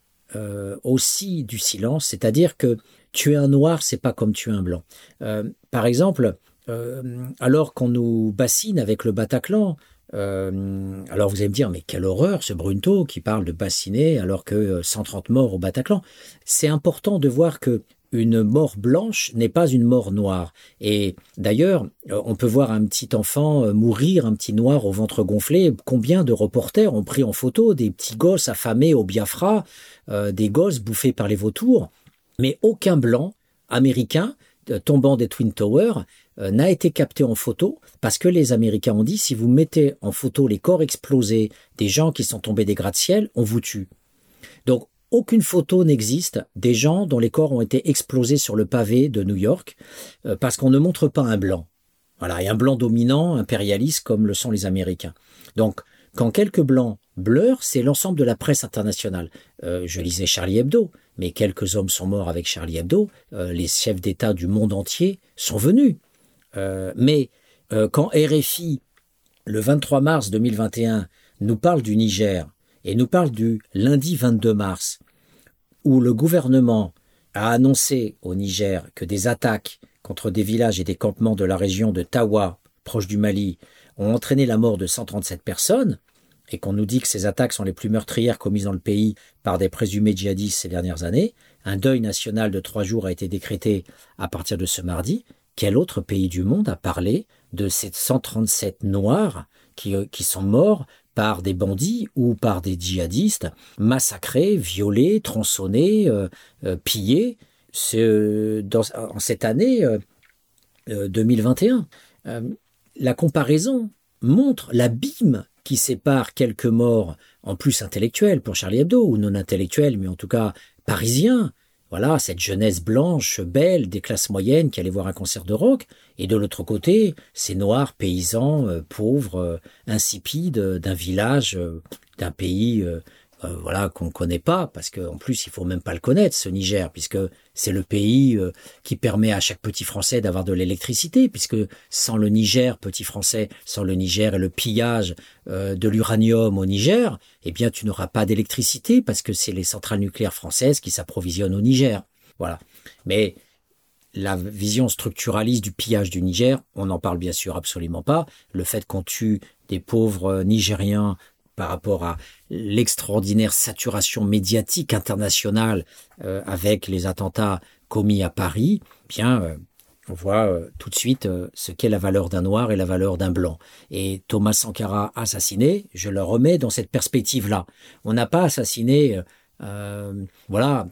S1: aussi du silence, c'est-à-dire que tuer un noir, c'est pas comme tuer un blanc. Euh, par exemple, euh, alors qu'on nous bassine avec le Bataclan, euh, alors vous allez me dire, mais quelle horreur ce Brunto qui parle de bassiner alors que 130 morts au Bataclan. C'est important de voir que une mort blanche n'est pas une mort noire. Et d'ailleurs, on peut voir un petit enfant mourir, un petit noir au ventre gonflé. Combien de reporters ont pris en photo des petits gosses affamés au Biafra, des gosses bouffés par les vautours mais aucun blanc américain euh, tombant des Twin Towers euh, n'a été capté en photo parce que les Américains ont dit si vous mettez en photo les corps explosés des gens qui sont tombés des gratte-ciel, on vous tue. Donc aucune photo n'existe des gens dont les corps ont été explosés sur le pavé de New York euh, parce qu'on ne montre pas un blanc. Voilà, et un blanc dominant, impérialiste comme le sont les Américains. Donc quand quelques blancs bleurent, c'est l'ensemble de la presse internationale. je lisais Charlie Hebdo mais quelques hommes sont morts avec Charlie Hebdo, euh, les chefs d'État du monde entier sont venus. Euh, mais euh, quand RFI, le 23 mars 2021, nous parle du Niger et nous parle du lundi 22 mars, où le gouvernement a annoncé au Niger que des attaques contre des villages et des campements de la région de Tawa, proche du Mali, ont entraîné la mort de 137 personnes, et qu'on nous dit que ces attaques sont les plus meurtrières commises dans le pays par des présumés djihadistes ces dernières années, un deuil national de trois jours a été décrété à partir de ce mardi. Quel autre pays du monde a parlé de ces 137 Noirs qui, euh, qui sont morts par des bandits ou par des djihadistes, massacrés, violés, tronçonnés, euh, euh, pillés dans, en cette année 2021 La comparaison montre l'abîme qui sépare quelques morts, en plus intellectuels pour Charlie Hebdo, ou non intellectuels, mais en tout cas parisiens, voilà, cette jeunesse blanche, belle, des classes moyennes qui allait voir un concert de rock, et de l'autre côté, ces noirs paysans, euh, pauvres, euh, insipides d'un village, euh, d'un pays euh, voilà qu'on ne connaît pas parce qu'en plus il faut même pas le connaître ce Niger puisque c'est le pays euh, qui permet à chaque petit français d'avoir de l'électricité puisque sans le Niger petit français sans le Niger et le pillage euh, de l'uranium au Niger eh bien tu n'auras pas d'électricité parce que c'est les centrales nucléaires françaises qui s'approvisionnent au Niger voilà mais la vision structuraliste du pillage du Niger, on n'en parle bien sûr absolument pas. Le fait qu'on tue des pauvres Nigériens par rapport à l'extraordinaire saturation médiatique internationale euh, avec les attentats commis à Paris, bien, euh, on voit euh, tout de suite ce qu'est la valeur d'un noir et la valeur d'un blanc. Et Thomas Sankara assassiné, je le remets dans cette perspective-là. On n'a pas assassiné, voilà,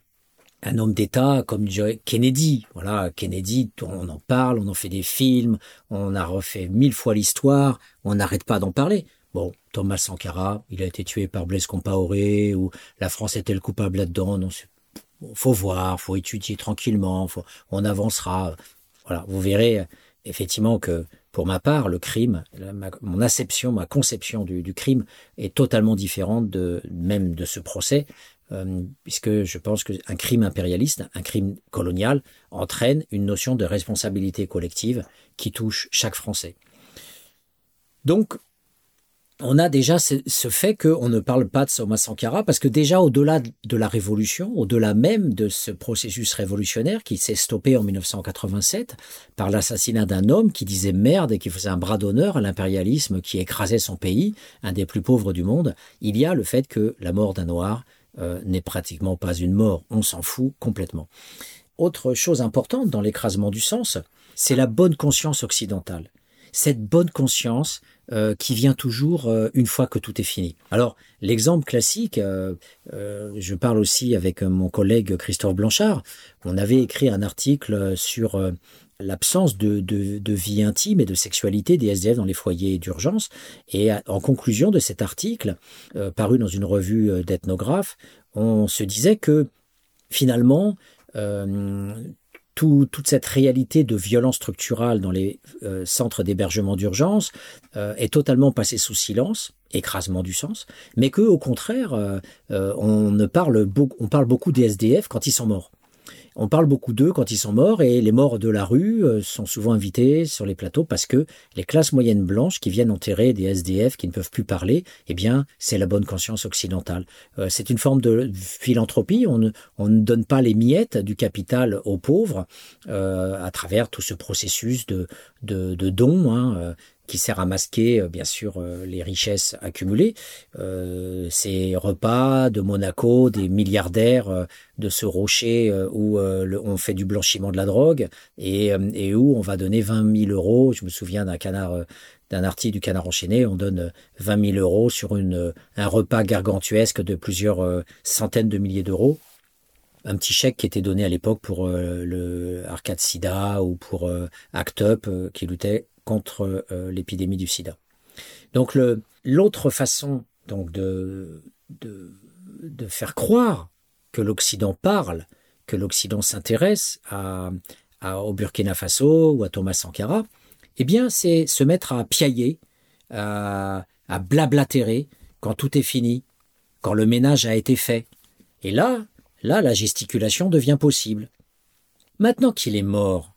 S1: un homme d'État comme Kennedy. Voilà, Kennedy, on en parle, on en fait des films, on a refait mille fois l'histoire, on n'arrête pas d'en parler. Bon, Thomas Sankara, il a été tué par Blaise Compaoré, ou la France était le coupable là-dedans? Non, faut voir, faut étudier tranquillement, on avancera. Voilà, vous verrez effectivement que pour ma part, le crime, mon acception, ma conception du, crime est totalement différente de même de ce procès, euh, puisque je pense qu'un crime impérialiste, un crime colonial, entraîne une notion de responsabilité collective qui touche chaque Français. Donc, on a déjà ce, fait qu'on ne parle pas de Soma Sankara, parce que déjà au-delà de la révolution, au-delà même de ce processus révolutionnaire qui s'est stoppé en 1987 par l'assassinat d'un homme qui disait merde et qui faisait un bras d'honneur à l'impérialisme qui écrasait son pays, un des plus pauvres du monde, il y a le fait que la mort d'un noir euh, n'est pratiquement pas une mort, on s'en fout complètement. Autre chose importante dans l'écrasement du sens, c'est la bonne conscience occidentale. Cette bonne conscience euh, qui vient toujours euh, une fois que tout est fini. Alors, l'exemple classique, euh, je parle aussi avec mon collègue Christophe Blanchard, on avait écrit un article sur l'absence de, de, vie intime et de sexualité des SDF dans les foyers d'urgence. Et en conclusion de cet article, paru dans une revue d'ethnographes, on se disait que finalement, toute cette réalité de violence structurale dans les euh, centres d'hébergement d'urgence euh, est totalement passée sous silence, écrasement du sens, mais que au contraire, euh, on ne parle, on parle beaucoup des SDF quand ils sont morts. On parle beaucoup d'eux quand ils sont morts et les morts de la rue euh, sont souvent invités sur les plateaux parce que les classes moyennes blanches qui viennent enterrer des SDF qui ne peuvent plus parler, eh bien, c'est la bonne conscience occidentale. Euh, c'est une forme de philanthropie. On ne, on ne donne pas les miettes du capital aux pauvres euh, à travers tout ce processus de, de, de dons. Hein, qui sert à masquer euh, bien sûr euh, les richesses accumulées. Euh, ces repas de Monaco, des milliardaires de ce rocher où on fait du blanchiment de la drogue et, où on va donner 20 000 euros. Je me souviens d'un canard d'un article du Canard enchaîné, on donne 20 000 euros sur un repas gargantuesque de plusieurs centaines de milliers d'euros. Un petit chèque qui était donné à l'époque pour le Arcade Sida ou pour Act Up qui luttait contre euh, l'épidémie du sida. Donc l'autre façon donc de, de, faire croire que l'Occident parle, que l'Occident s'intéresse à, à, au Burkina Faso ou à Thomas Sankara, eh bien c'est se mettre à piailler, à, à blablatérer quand tout est fini, quand le ménage a été fait. Et là, là, la gesticulation devient possible. Maintenant qu'il est mort,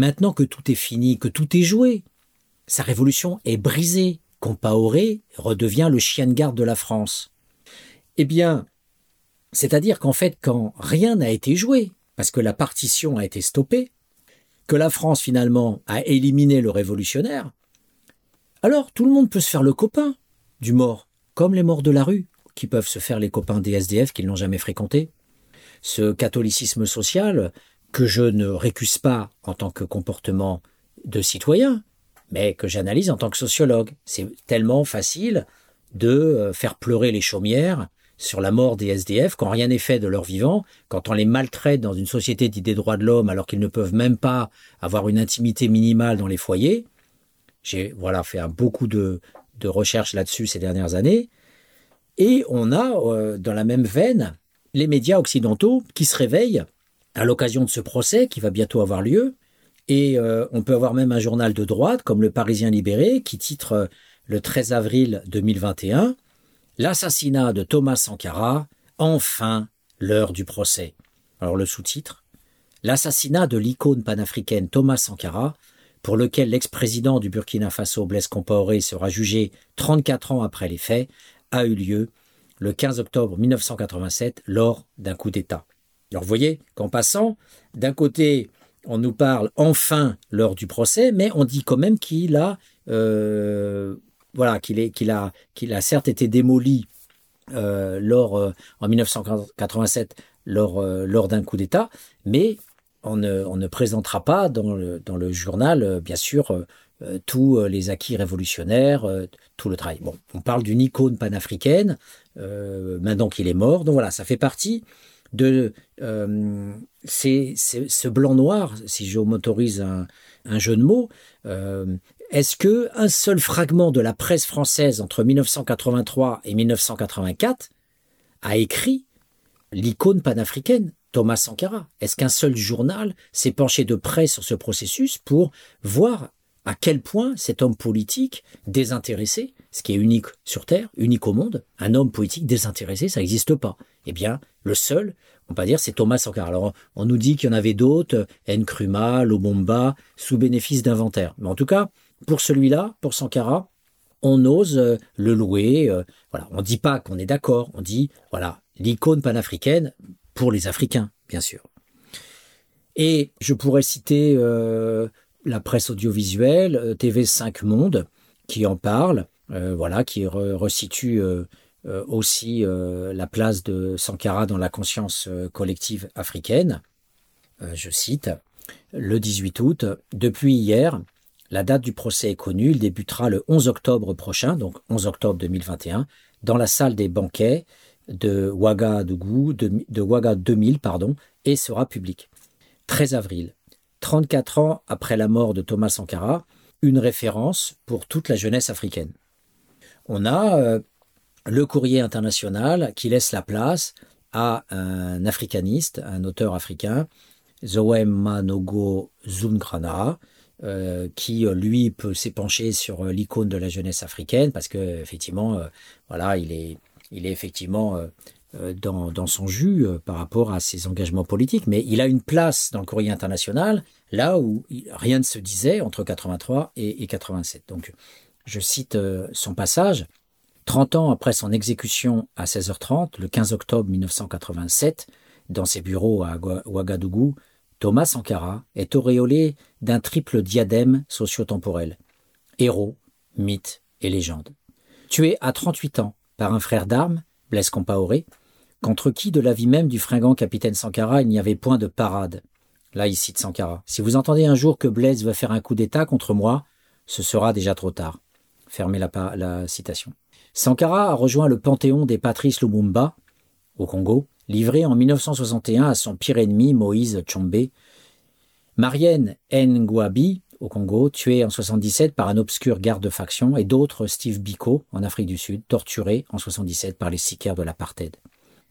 S1: Maintenant que tout est fini, que tout est joué, sa révolution est brisée. Compaoré redevient le chien de garde de la France. Eh bien, c'est-à-dire qu'en fait, quand rien n'a été joué, parce que la partition a été stoppée, que la France finalement a éliminé le révolutionnaire, alors tout le monde peut se faire le copain du mort, comme les morts de la rue, qui peuvent se faire les copains des SDF qu'ils n'ont jamais fréquentés. Ce catholicisme social que je ne récuse pas en tant que comportement de citoyen, mais que j'analyse en tant que sociologue. C'est tellement facile de euh, faire pleurer les chaumières sur la mort des SDF quand rien n'est fait de leur vivant, quand on les maltraite dans une société d'idées droits de l'homme alors qu'ils ne peuvent même pas avoir une intimité minimale dans les foyers. J'ai voilà fait beaucoup de, de recherches là-dessus ces dernières années. Et on a euh, dans la même veine les médias occidentaux qui se réveillent à l'occasion de ce procès qui va bientôt avoir lieu. Et euh, on peut avoir même un journal de droite comme le Parisien Libéré qui titre euh, le 13 avril 2021 L'assassinat de Thomas Sankara, enfin l'heure du procès. Alors le sous-titre L'assassinat de l'icône panafricaine Thomas Sankara, pour lequel l'ex-président du Burkina Faso Blaise Compaoré sera jugé 34 ans après les faits, a eu lieu le 15 octobre 1987 lors d'un coup d'État. Alors vous voyez qu'en passant, d'un côté, on nous parle enfin lors du procès, mais on dit quand même qu'il a, euh, voilà, qu'il qu'il a, qu'il a certes été démoli euh, lors euh, en 1987 lors lors d'un coup d'État, mais on ne, présentera pas dans le, dans le journal, bien sûr, tous les acquis révolutionnaires, tout le travail. Bon, on parle d'une icône panafricaine, maintenant qu'il est mort, donc voilà, ça fait partie de euh, ce blanc-noir, si je m'autorise un, jeu de mots, euh, Est-ce que un seul fragment de la presse française entre 1983 et 1984 a écrit l'icône panafricaine Thomas Sankara? Est-ce qu'un seul journal s'est penché de près sur ce processus pour voir à quel point cet homme politique désintéressé, ce qui est unique sur Terre, unique au monde, un homme politique désintéressé, ça n'existe pas. Eh bien, le seul, on va dire, c'est Thomas Sankara. Alors, on nous dit qu'il y en avait d'autres, Nkrumah, Lobomba, sous bénéfice d'inventaire. Mais en tout cas, pour celui-là, pour Sankara, on ose euh, le louer. Euh, on dit pas qu'on est d'accord, on dit voilà l'icône panafricaine pour les Africains, bien sûr. Et je pourrais citer euh, la presse audiovisuelle, TV5 Monde, qui en parle, voilà, qui resitue aussi la place de Sankara dans la conscience collective africaine. je cite, le 18 août, depuis hier, la date du procès est connue, il débutera le 11 octobre prochain, donc 11 octobre 2021, dans la salle des banquets de Ouagadougou, de, de Ouaga 2000, pardon, et sera public. 13 avril, 34 ans après la mort de Thomas Sankara, une référence pour toute la jeunesse africaine. On a euh, le courrier international qui laisse la place à un africaniste, un auteur africain, Zoem Manogo Zungrana, euh, qui euh, lui peut s'épancher sur l'icône de la jeunesse africaine parce que effectivement voilà il est effectivement dans, dans, son jus par rapport à ses engagements politiques mais il a une place dans le courrier international là où rien ne se disait entre 83 et, et 87 donc je cite son passage 30 ans après son exécution à 16h30 le 15 octobre 1987 dans ses bureaux à Ouagadougou Thomas Sankara est auréolé d'un triple diadème socio-temporel. Héros, mythe et légende. Tué à 38 ans par un frère d'armes, Blaise Compaoré, contre qui de la vie même du fringant capitaine Sankara il n'y avait point de parade? Là, il cite Sankara. Si vous entendez un jour que Blaise veut faire un coup d'État contre moi, ce sera déjà trop tard. Fermez la, citation. Sankara a rejoint le panthéon des Patrice Lumumba, au Congo, livré en 1961 à son pire ennemi Moïse Tchombe. Marienne Ngwabi, au Congo, tuée en 77 par un obscur garde-faction, et d'autres, Steve Biko, en Afrique du Sud, torturé en 77 par les sicaires de l'apartheid.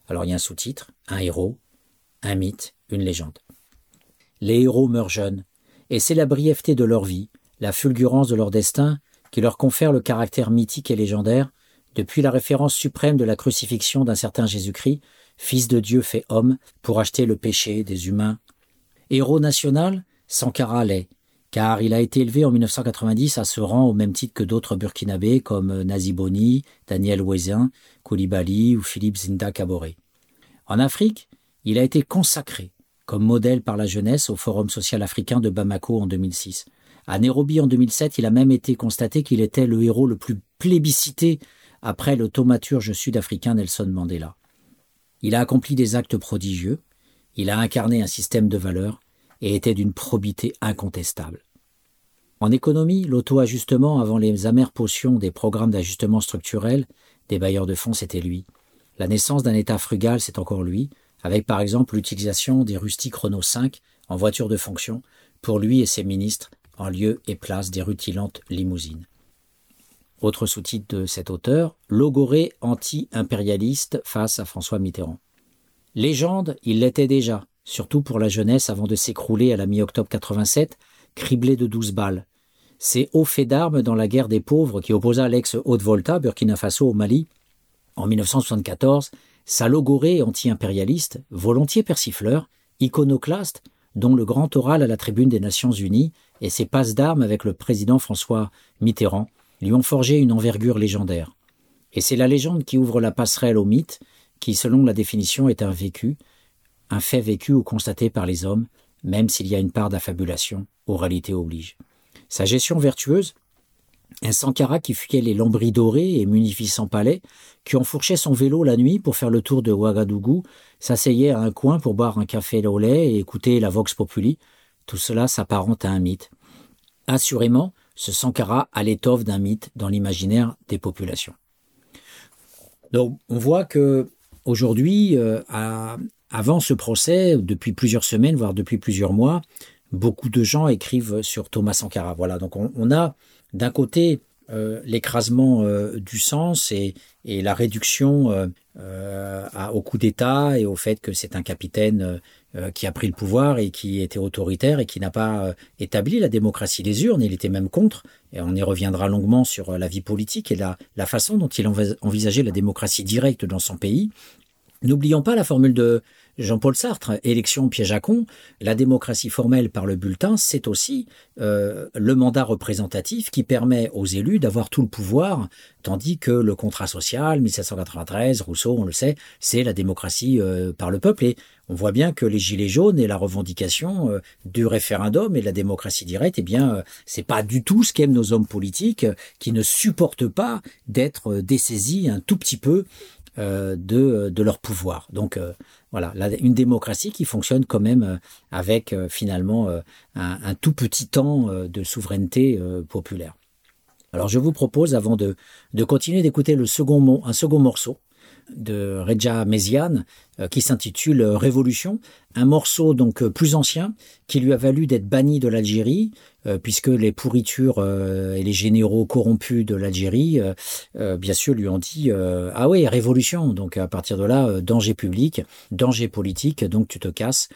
S1: Alors il y a un sous-titre, un héros, un mythe, une légende. Les héros meurent jeunes, et c'est la brièveté de leur vie, la fulgurance de leur destin, qui leur confère le caractère mythique et légendaire, depuis la référence suprême de la crucifixion d'un certain Jésus-Christ Fils de Dieu fait homme pour acheter le péché des humains. Héros national, Sankara l'est, car il a été élevé en 1990 à ce rang au même titre que d'autres burkinabés comme Naziboni, Daniel Ouezin, Koulibaly ou Philippe Zinda Kaboré. En Afrique, il a été consacré comme modèle par la jeunesse au Forum social africain de Bamako en 2006. À Nairobi en 2007, il a même été constaté qu'il était le héros le plus plébiscité après le thaumaturge sud-africain Nelson Mandela. Il a accompli des actes prodigieux, il a incarné un système de valeurs et était d'une probité incontestable. En économie, l'auto-ajustement avant les amères potions des programmes d'ajustement structurel des bailleurs de fonds, c'était lui. La naissance d'un État frugal, c'est encore lui, avec par exemple l'utilisation des rustiques Renault 5 en voiture de fonction pour lui et ses ministres en lieu et place des rutilantes limousines. Autre sous-titre de cet auteur, Logoré anti-impérialiste face à François Mitterrand. Légende, il l'était déjà, surtout pour la jeunesse avant de s'écrouler à la mi-octobre 87, criblé de douze balles. C'est haut fait d'armes dans la guerre des pauvres qui opposa l'ex-Haute-Volta, Burkina Faso, au Mali, en 1974, sa logorée anti-impérialiste, volontiers persifleur, iconoclaste, dont le grand oral à la tribune des Nations Unies et ses passes d'armes avec le président François Mitterrand lui ont forgé une envergure légendaire. Et c'est la légende qui ouvre la passerelle au mythe, qui, selon la définition, est un vécu, un fait vécu ou constaté par les hommes, même s'il y a une part d'affabulation, oralité oblige. Sa gestion vertueuse, un Sankara qui fuyait les lambris dorés et munificents palais, qui enfourchait son vélo la nuit pour faire le tour de Ouagadougou, s'asseyait à un coin pour boire un café au lait et écouter la vox populi, tout cela s'apparente à un mythe. Assurément, ce Sankara à l'étoffe d'un mythe dans l'imaginaire des populations. Donc on voit que aujourd'hui, euh, avant ce procès, depuis plusieurs semaines, voire depuis plusieurs mois, beaucoup de gens écrivent sur Thomas Sankara. Voilà, donc on, a d'un côté l'écrasement du sens et, la réduction au coup d'État et au fait que c'est un capitaine qui a pris le pouvoir et qui était autoritaire et qui n'a pas établi la démocratie des urnes. Il était même contre, et on y reviendra longuement sur la vie politique et la façon dont il envisageait la démocratie directe dans son pays. N'oublions pas la formule de Jean-Paul Sartre, élection piège à con, la démocratie formelle par le bulletin, c'est aussi euh, le mandat représentatif qui permet aux élus d'avoir tout le pouvoir, tandis que le contrat social, 1793, Rousseau, on le sait, c'est la démocratie euh, par le peuple. Et on voit bien que les gilets jaunes et la revendication euh, du référendum et de la démocratie directe, eh bien, c'est pas du tout ce qu'aiment nos hommes politiques qui ne supportent pas d'être dessaisis un tout petit peu de, de leur pouvoir. Donc voilà, une démocratie qui fonctionne quand même euh, avec euh, finalement euh, un, tout petit temps de souveraineté populaire. Alors je vous propose, avant de, continuer, d'écouter un second morceau de Reja Meziane euh, qui s'intitule Révolution, un morceau donc euh, plus ancien qui lui a valu d'être banni de l'Algérie euh, puisque les pourritures et les généraux corrompus de l'Algérie bien sûr lui ont dit ah oui révolution! Donc à partir de là danger public, danger politique donc tu te casses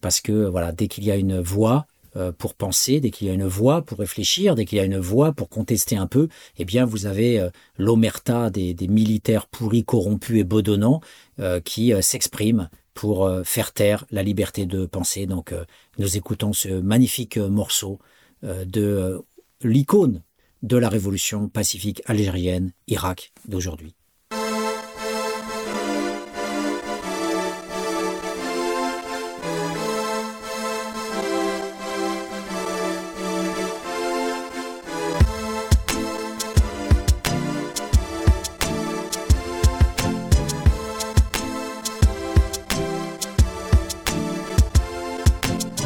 S1: parce que voilà dès qu'il y a une voix euh, pour penser, dès qu'il y a une voix pour réfléchir, dès qu'il y a une voix pour contester un peu, eh bien vous avez euh, l'omerta des, militaires pourris, corrompus et bedonnants euh, qui s'expriment pour faire taire la liberté de penser. Donc nous écoutons ce magnifique morceau de l'icône de la révolution pacifique algérienne, Irak d'aujourd'hui.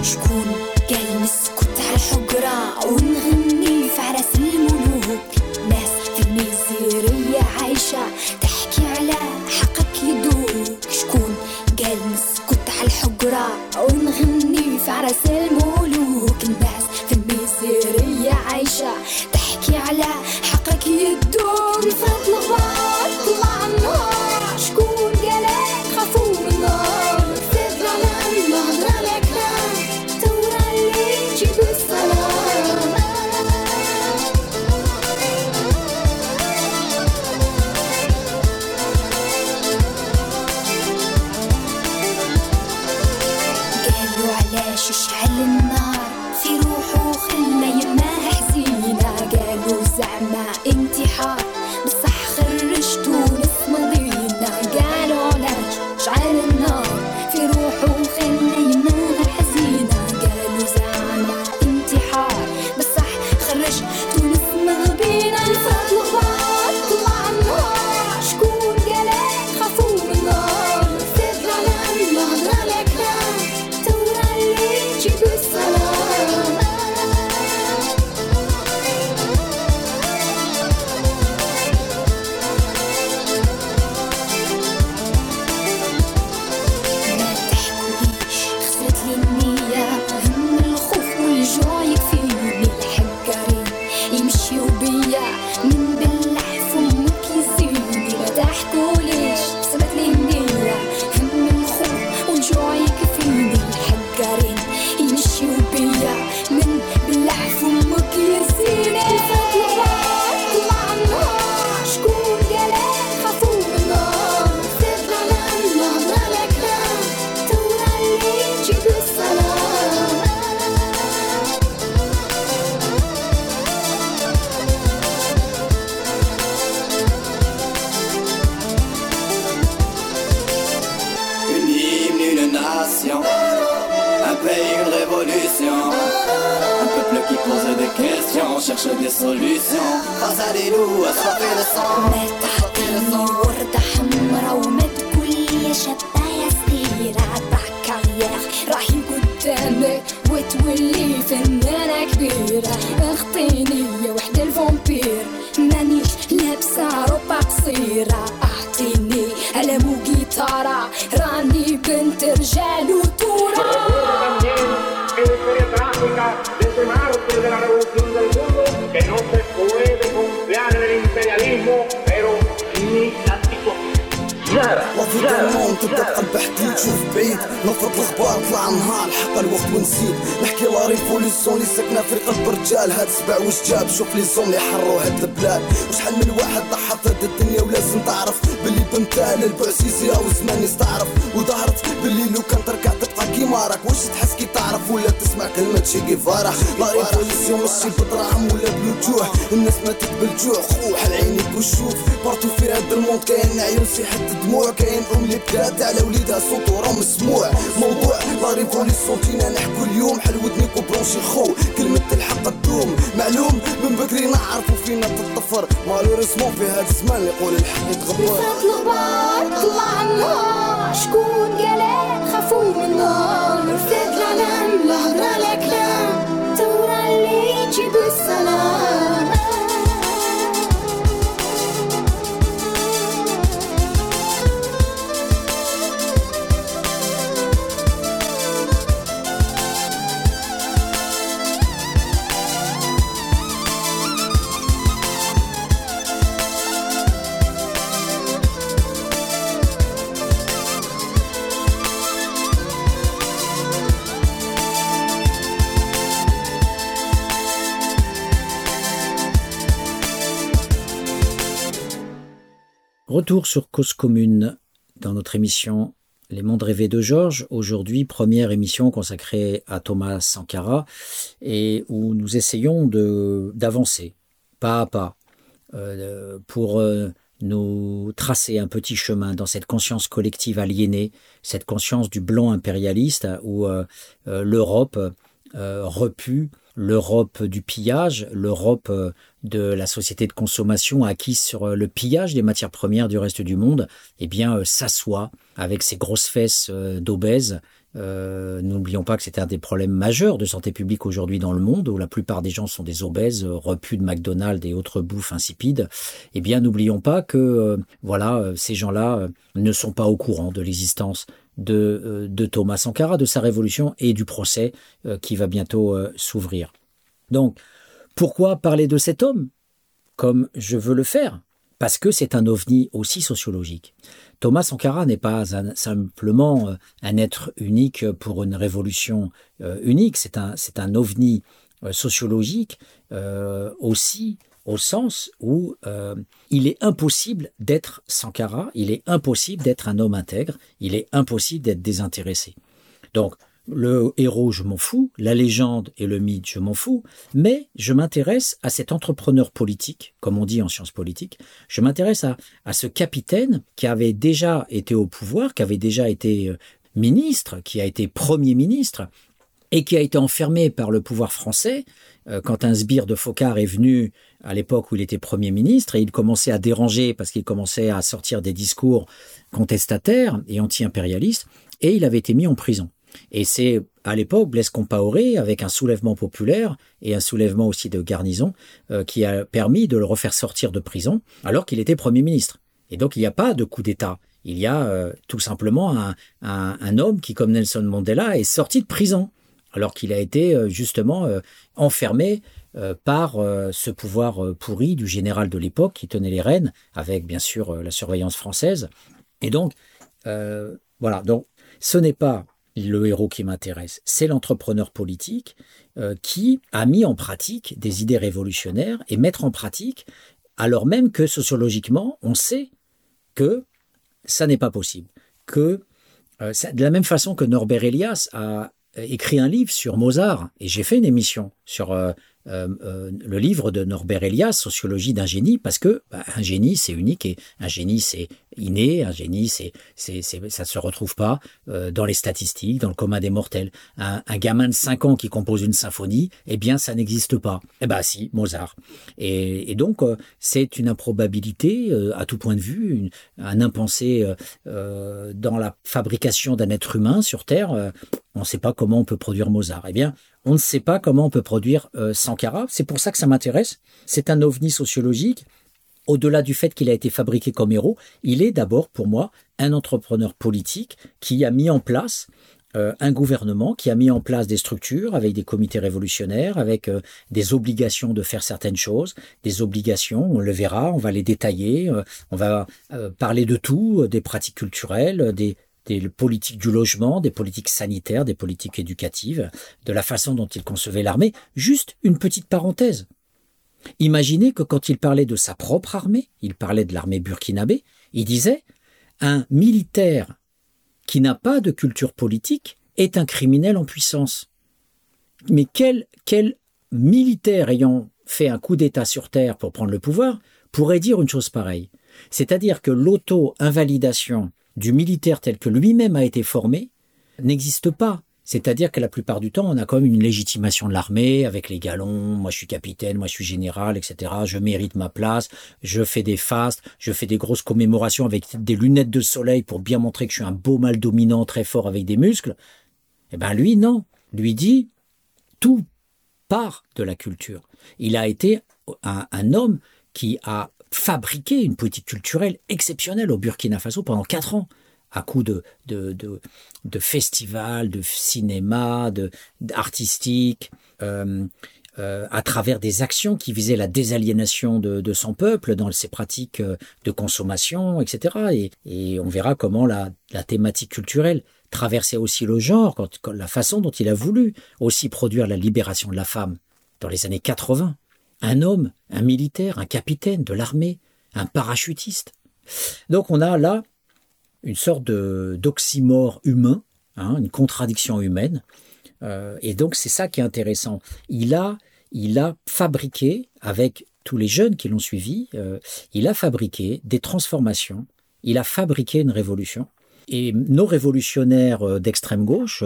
S3: De la revolución del mundo que no se
S4: ضمان تبدا بقلب حديد شوف بعيد. نفض الغبار طلع النهار حق الوقت ونسيت. نحكي لا ريفوليسيون اللي ساكنه في قلب رجال هاد سبع واش جاب؟ شوف لي زون اللي حروا هاد البلاد. وشحال من واحد ضحى هاد الدنيا ولازم تعرف. باللي البعسيسي أو زمان يستعرف وظهرت باللي لو كان تركع تبقى كيما راك واش تحس كي تعرف ولا تسمع كلمة شي كيفارا لا ريفوليسيون ماشي بدراهم ولا بلوجوح الناس ماتت بالجوع خوح عينيك وشوف بارتو في هاد الموند كاين عيون سيحة دموع. كاين أم اللي بكات على وليدها صوت ورا مسموع. موضوع لا ريفوليسيون فينا نحكو اليوم حل ودنيك وبرونشي خو. كلمة الحق تدوم معلوم من بكري نعرفو فينا تطفر مالوريسمون في هاد الزمان يقول الحق يتغبر.
S3: طلع النار. شكون قالك خافوا من النار رفات العلم لهضرة الكلام تورا اللي تجيب السلام.
S1: Retour sur Cause Commune dans notre émission Les Mondes Rêvés de Georges. Aujourd'hui, première émission consacrée à Thomas Sankara et où nous essayons de d'avancer pas à pas euh, pour euh, nous tracer un petit chemin dans cette conscience collective aliénée, cette conscience du blanc impérialiste où euh, l'Europe repue, l'Europe du pillage, l'Europe euh, de la société de consommation acquise sur euh, le pillage des matières premières du reste du monde, eh bien euh, s'assoit avec ses grosses fesses d'obèses. N'oublions pas que c'est un des problèmes majeurs de santé publique aujourd'hui dans le monde, où la plupart des gens sont des obèses, repus de McDonald's et autres bouffes insipides. Eh bien, n'oublions pas que voilà, ces gens-là ne sont pas au courant de l'existence de, euh, de Thomas Sankara, de sa révolution et du procès euh, qui va bientôt euh, s'ouvrir. Donc, pourquoi parler de cet homme? Comme je veux le faire Parce que c'est un ovni aussi sociologique. Thomas Sankara n'est pas simplement un être unique pour une révolution unique, c'est un, c'est un ovni sociologique aussi au sens où euh, il est impossible d'être Sankara, il est impossible d'être un homme intègre, il est impossible d'être désintéressé. Donc, le héros, je m'en fous, la légende et le mythe, je m'en fous, mais je m'intéresse à cet entrepreneur politique, comme on dit en sciences politiques, je m'intéresse à, ce capitaine qui avait déjà été au pouvoir, qui avait déjà été euh, ministre, qui a été premier ministre, et qui a été enfermé par le pouvoir français euh, quand un sbire de Focard est venu à l'époque où il était Premier ministre et il commençait à déranger parce qu'il commençait à sortir des discours contestataires et anti-impérialistes et il avait été mis en prison. Et c'est à l'époque Blaise Compaoré, avec un soulèvement populaire et un soulèvement aussi de garnison, euh, qui a permis de le refaire sortir de prison alors qu'il était Premier ministre. Et donc il n'y a pas de coup d'État. Il y a euh, tout simplement un, un, un homme qui, comme Nelson Mandela, est sorti de prison alors qu'il a été euh, justement euh, enfermé euh, par ce pouvoir pourri du général de l'époque qui tenait les rênes, avec bien sûr la surveillance française. Et donc, voilà, donc ce n'est pas le héros qui m'intéresse, c'est l'entrepreneur politique qui a mis en pratique des idées révolutionnaires et mettre en pratique, alors même que sociologiquement, on sait que ça n'est pas possible, que de la même façon que Norbert Elias a écrit un livre sur Mozart, et j'ai fait une émission sur euh, euh, euh, le livre de Norbert Elias, Sociologie d'un génie, parce que bah, un génie c'est unique et un génie c'est inné, un génie c'est ça se retrouve pas euh, dans les statistiques, dans le commun des mortels. Un, gamin de 5 ans qui compose une symphonie, eh bien ça n'existe pas. Eh ben si, Mozart. Et, donc euh, c'est une improbabilité euh, à tout point de vue, un impensé euh, euh, dans la fabrication d'un être humain sur Terre. On ne sait pas comment on peut produire Mozart. Eh bien, on ne sait pas comment on peut produire euh, Sankara. C'est pour ça que ça m'intéresse. C'est un ovni sociologique. Au-delà du fait qu'il a été fabriqué comme héros, il est d'abord pour moi un entrepreneur politique qui a mis en place euh, un gouvernement qui a mis en place des structures avec des comités révolutionnaires, avec euh, des obligations de faire certaines choses, des obligations, on le verra, on va les détailler, on va parler de tout, des pratiques culturelles, des, des politiques du logement, des politiques sanitaires, des politiques éducatives, de la façon dont il concevait l'armée. Juste une petite parenthèse. Imaginez que quand il parlait de sa propre armée, il parlait de l'armée burkinabé, il disait un militaire qui n'a pas de culture politique est un criminel en puissance. Mais quel, quel militaire ayant fait un coup d'État sur Terre pour prendre le pouvoir pourrait dire une chose pareille? C'est-à-dire que l'auto-invalidation du militaire tel que lui-même a été formé n'existe pas. C'est-à-dire que la plupart du temps, on a quand même une légitimation de l'armée avec les galons. Moi, je suis capitaine, moi, je suis général, etc. Je mérite ma place. Je fais des fastes, je fais des grosses commémorations avec des lunettes de soleil pour bien montrer que je suis un beau mâle dominant très fort avec des muscles. Eh ben, lui, non. Lui dit, tout part de la culture. Il a été un, un homme qui a fabriqué une politique culturelle exceptionnelle au Burkina Faso pendant quatre ans à coup de, de, festivals, de cinéma, de, euh, euh, à travers des actions qui visaient la désaliénation de, son peuple dans ses pratiques euh, de consommation, etc. Et, on verra comment la, la thématique culturelle traversait aussi le genre, quand, la façon dont il a voulu aussi produire la libération de la femme dans les années 80. Un homme, un militaire, un capitaine de l'armée, un parachutiste. Donc on a là une sorte d'oxymore humain, hein, une contradiction humaine. Euh, et donc c'est ça qui est intéressant. Il a, il a fabriqué, avec tous les jeunes qui l'ont suivi, euh, il a fabriqué des transformations, il a fabriqué une révolution. Et nos révolutionnaires euh, d'extrême gauche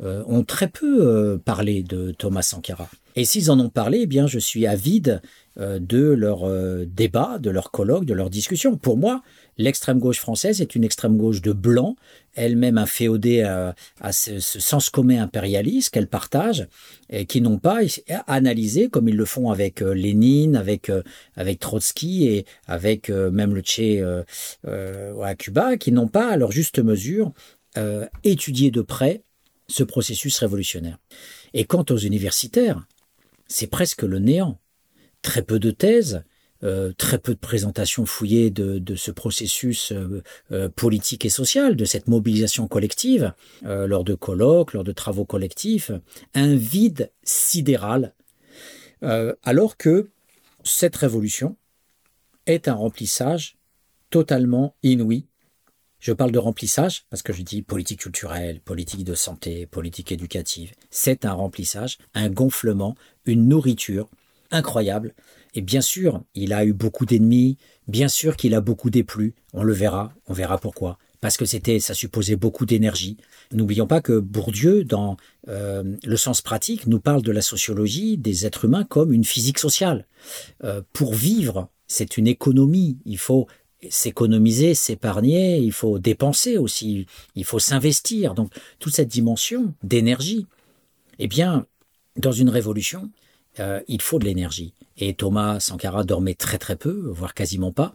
S1: ont très peu parlé de Thomas Sankara. Et s'ils en ont parlé, eh bien, je suis avide de leur débat, de leur colloque, de leur discussion. Pour moi, L'extrême gauche française est une extrême gauche de blanc, elle-même inféodée à, à ce, sens commun impérialiste qu'elle partage, et qui n'ont pas analysé, comme ils le font avec euh, Lénine, avec, euh, avec Trotsky et avec euh, même le Che à Cuba, qui n'ont pas à leur juste mesure étudié de près ce processus révolutionnaire. Et quant aux universitaires, c'est presque le néant. Très peu de thèses, euh, très peu de présentations fouillées de, ce processus euh, euh, politique et social, de cette mobilisation collective, lors de colloques, lors de travaux collectifs, un vide sidéral, alors que cette révolution est un remplissage totalement inouï. Je parle de remplissage parce que je dis politique culturelle, politique de santé, politique éducative. C'est un remplissage, un gonflement, une nourriture incroyable et bien sûr, il a eu beaucoup d'ennemis, bien sûr qu'il a beaucoup déplu, on le verra, on verra pourquoi. Parce que c'était, ça supposait beaucoup d'énergie. N'oublions pas que Bourdieu, dans euh, le sens pratique, nous parle de la sociologie des êtres humains comme une physique sociale. Euh, pour vivre, c'est une économie. Il faut s'économiser, s'épargner, il faut dépenser aussi, il faut s'investir. Donc toute cette dimension d'énergie, eh bien, dans une révolution, euh, il faut de l'énergie. Et Thomas Sankara dormait très très peu, voire quasiment pas.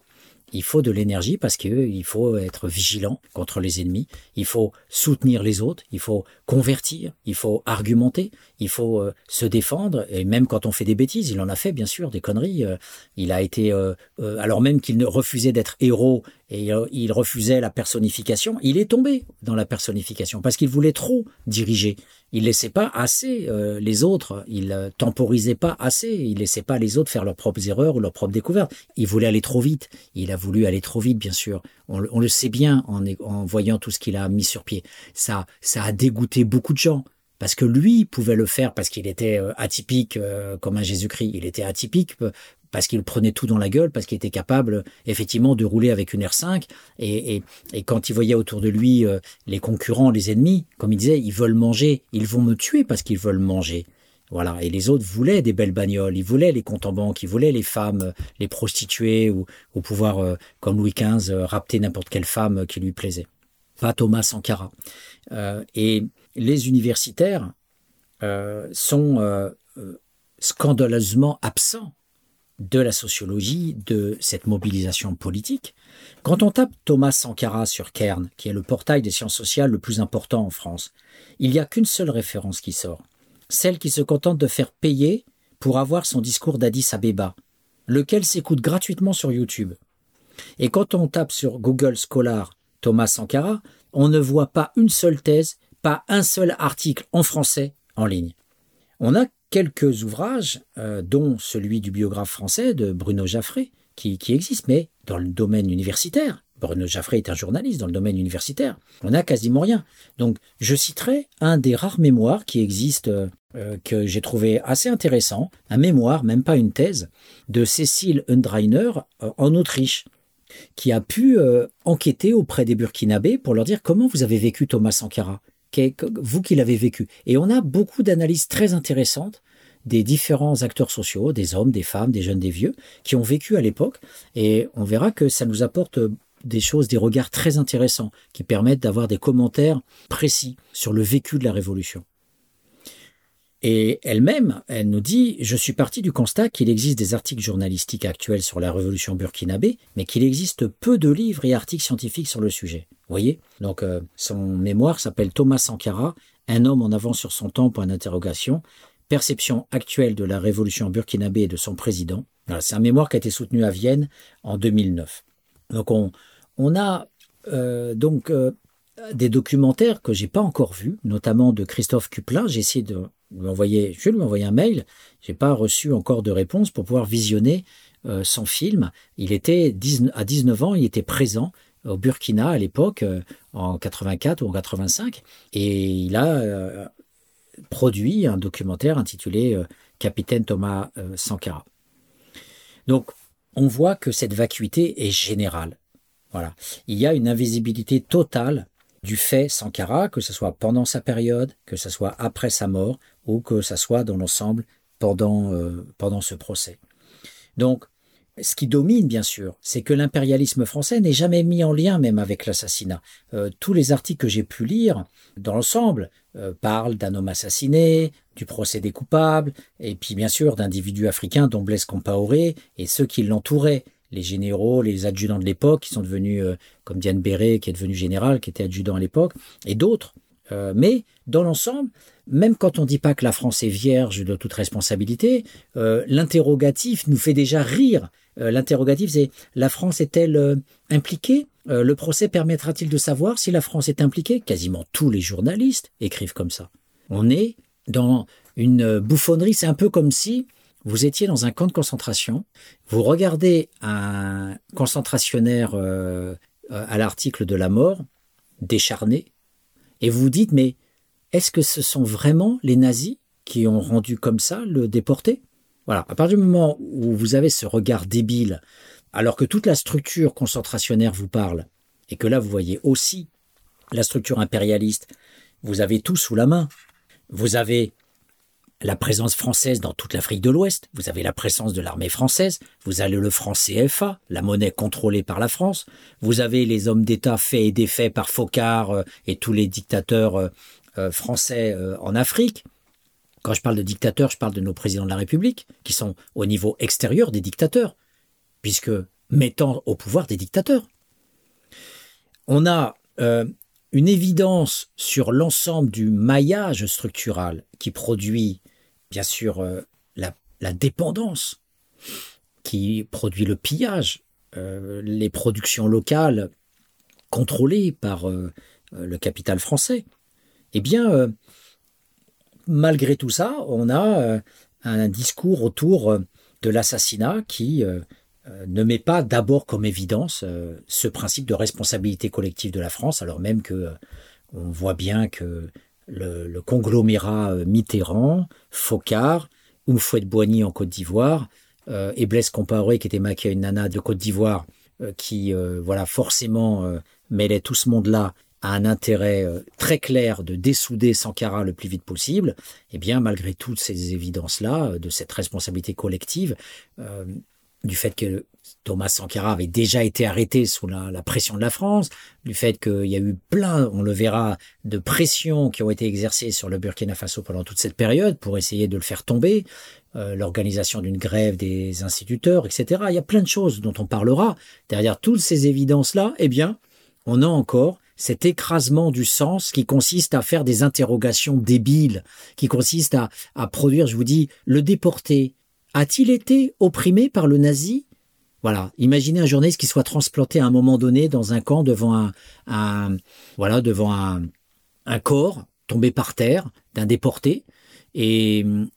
S1: Il faut de l'énergie parce qu'il faut être vigilant contre les ennemis, il faut soutenir les autres, il faut convertir, il faut argumenter, il faut euh, se défendre, et même quand on fait des bêtises, il en a fait bien sûr des conneries. Euh, il a été, alors même qu'il refusait d'être héros et il refusait la personnification, il est tombé dans la personnification parce qu'il voulait trop diriger il laissait pas assez euh, les autres, il euh, temporisait pas assez, il laissait pas les autres faire leurs propres erreurs ou leurs propres découvertes. Il voulait aller trop vite. Il a voulu aller trop vite, bien sûr. On, le sait bien en, voyant tout ce qu'il a mis sur pied. Ça, ça a dégoûté beaucoup de gens parce que lui pouvait le faire parce qu'il était euh, atypique comme un Jésus-Christ. Il était atypique parce qu'il prenait tout dans la gueule, parce qu'il était capable effectivement de rouler avec une R5. Et, et, et quand il voyait autour de lui euh, les concurrents, les ennemis, comme il disait, ils veulent manger, ils vont me tuer parce qu'ils veulent manger. Voilà. Et les autres voulaient des belles bagnoles, ils voulaient les comptes en banque, ils voulaient les femmes, les prostituées ou, ou pouvoir, euh, comme Louis XV, euh, n'importe quelle femme qui lui plaisait. Pas Thomas Sankara. et les universitaires sont scandaleusement absents de la sociologie de cette mobilisation politique. Quand on tape Thomas Sankara sur Cairn, qui est le portail des sciences sociales le plus important en France, il n'y a qu'une seule référence qui sort, celle qui se contente de faire payer pour avoir son discours d'Addis Abeba, lequel s'écoute gratuitement sur YouTube. Et quand on tape sur Google Scholar Thomas Sankara, on ne voit pas une seule thèse, pas un seul article en français en ligne. On a quelques ouvrages, euh, dont celui du biographe français de Bruno Jaffré, qui, existe, mais dans le domaine universitaire. Bruno Jaffré est un journaliste dans le domaine universitaire. On n'a quasiment rien. Donc, je citerai un des rares mémoires qui existent, euh, que j'ai trouvé assez intéressant, un mémoire, même pas une thèse, de Cécile Undreiner euh, en Autriche, qui a pu enquêter auprès des Burkinabés pour leur dire comment vous avez vécu Thomas Sankara vous qui l'avez vécu. Et on a beaucoup d'analyses très intéressantes des différents acteurs sociaux, des hommes, des femmes, des jeunes, des vieux, qui ont vécu à l'époque. Et on verra que ça nous apporte des choses, des regards très intéressants qui permettent d'avoir des commentaires précis sur le vécu de la Révolution. Et elle-même, elle nous dit, je suis parti du constat qu'il existe des articles journalistiques actuels sur la révolution burkinabé, mais qu'il existe peu de livres et articles scientifiques sur le sujet. Vous voyez? Donc euh, son mémoire s'appelle Thomas Sankara, un homme en avance sur son temps, point d'interrogation, perception actuelle de la révolution burkinabé et de son président. c'est un mémoire qui a été soutenu à Vienne en 2009. Donc on, a euh, donc euh, des documentaires que j'ai pas encore vus, notamment de Christophe Cuplin. J'ai essayé de je lui envoyer un mail. J'ai pas reçu encore de réponse pour pouvoir visionner euh, son film. Il était à 19 ans, il était présent au Burkina à l'époque, euh, en 84 ou en 85, et il a euh, produit un documentaire intitulé Capitaine Thomas Sankara. Donc, on voit que cette vacuité est générale. Voilà. Il y a une invisibilité totale du fait Sankara, que ce soit pendant sa période, que ce soit après sa mort, ou que ce soit dans l'ensemble pendant, euh, pendant ce procès. Donc, ce qui domine, bien sûr, c'est que l'impérialisme français n'est jamais mis en lien même avec l'assassinat. Euh, tous les articles que j'ai pu lire, dans l'ensemble, euh, parlent d'un homme assassiné, du procès des coupables, et puis bien sûr d'individus africains dont Blaise Compaoré et ceux qui l'entouraient les généraux, les adjudants de l'époque, qui sont devenus, euh, comme Diane Béret, qui est devenu général, qui était adjudant à l'époque, et d'autres. Euh, mais dans l'ensemble, même quand on ne dit pas que la France est vierge de toute responsabilité, euh, l'interrogatif nous fait déjà rire. l'interrogatif, c'est la France est-elle impliquée? Le procès permettra-t-il de savoir si la France est impliquée? Quasiment tous les journalistes écrivent comme ça. On est dans une bouffonnerie, c'est un peu comme si vous étiez dans un camp de concentration, vous regardez un concentrationnaire euh, à l'article de la mort, décharné, et vous vous dites, mais est-ce que ce sont vraiment les nazis qui ont rendu comme ça le déporté? Voilà, à partir du moment où vous avez ce regard débile, alors que toute la structure concentrationnaire vous parle, et que là vous voyez aussi la structure impérialiste, vous avez tout sous la main. Vous avez la présence française dans toute l'Afrique de l'Ouest, vous avez la présence de l'armée française, vous avez le franc CFA, la monnaie contrôlée par la France, vous avez les hommes d'État faits et défaits par Focard euh, et tous les dictateurs euh, euh, français en Afrique. Quand je parle de dictateurs, je parle de nos présidents de la République, qui sont au niveau extérieur des dictateurs, puisque mettant au pouvoir des dictateurs. On a une évidence sur l'ensemble du maillage structural qui produit bien sûr euh, la, dépendance qui produit le pillage, euh, les productions locales contrôlées par euh, le capital français. Eh bien, malgré tout ça, on a un discours autour de l'assassinat qui ne met pas d'abord comme évidence ce principe de responsabilité collective de la France, alors même que on voit bien que le, conglomérat euh, Mitterrand, Focard, Oumfouette-Boigny en Côte d'Ivoire, euh, et Blaise Compaoré qui était maquillé une nana de Côte d'Ivoire, euh, qui voilà forcément mêlait tout ce monde-là à un intérêt très clair de dessouder Sankara le plus vite possible, eh bien malgré toutes ces évidences-là, de cette responsabilité collective, du fait que Thomas Sankara avait déjà été arrêté sous la, pression de la France, du fait qu'il y a eu plein, on le verra, de pressions qui ont été exercées sur le Burkina Faso pendant toute cette période pour essayer de le faire tomber, euh, l'organisation d'une grève des instituteurs, etc. Il y a plein de choses dont on parlera. Derrière toutes ces évidences-là, eh bien, on a encore cet écrasement du sens qui consiste à faire des interrogations débiles, qui consiste à, à produire, je vous dis, le déporté. A-t-il été opprimé par le nazi? Voilà, imaginez un journaliste qui soit transplanté à un moment donné dans un camp devant un, voilà, devant un, un corps tombé par terre d'un déporté et hum,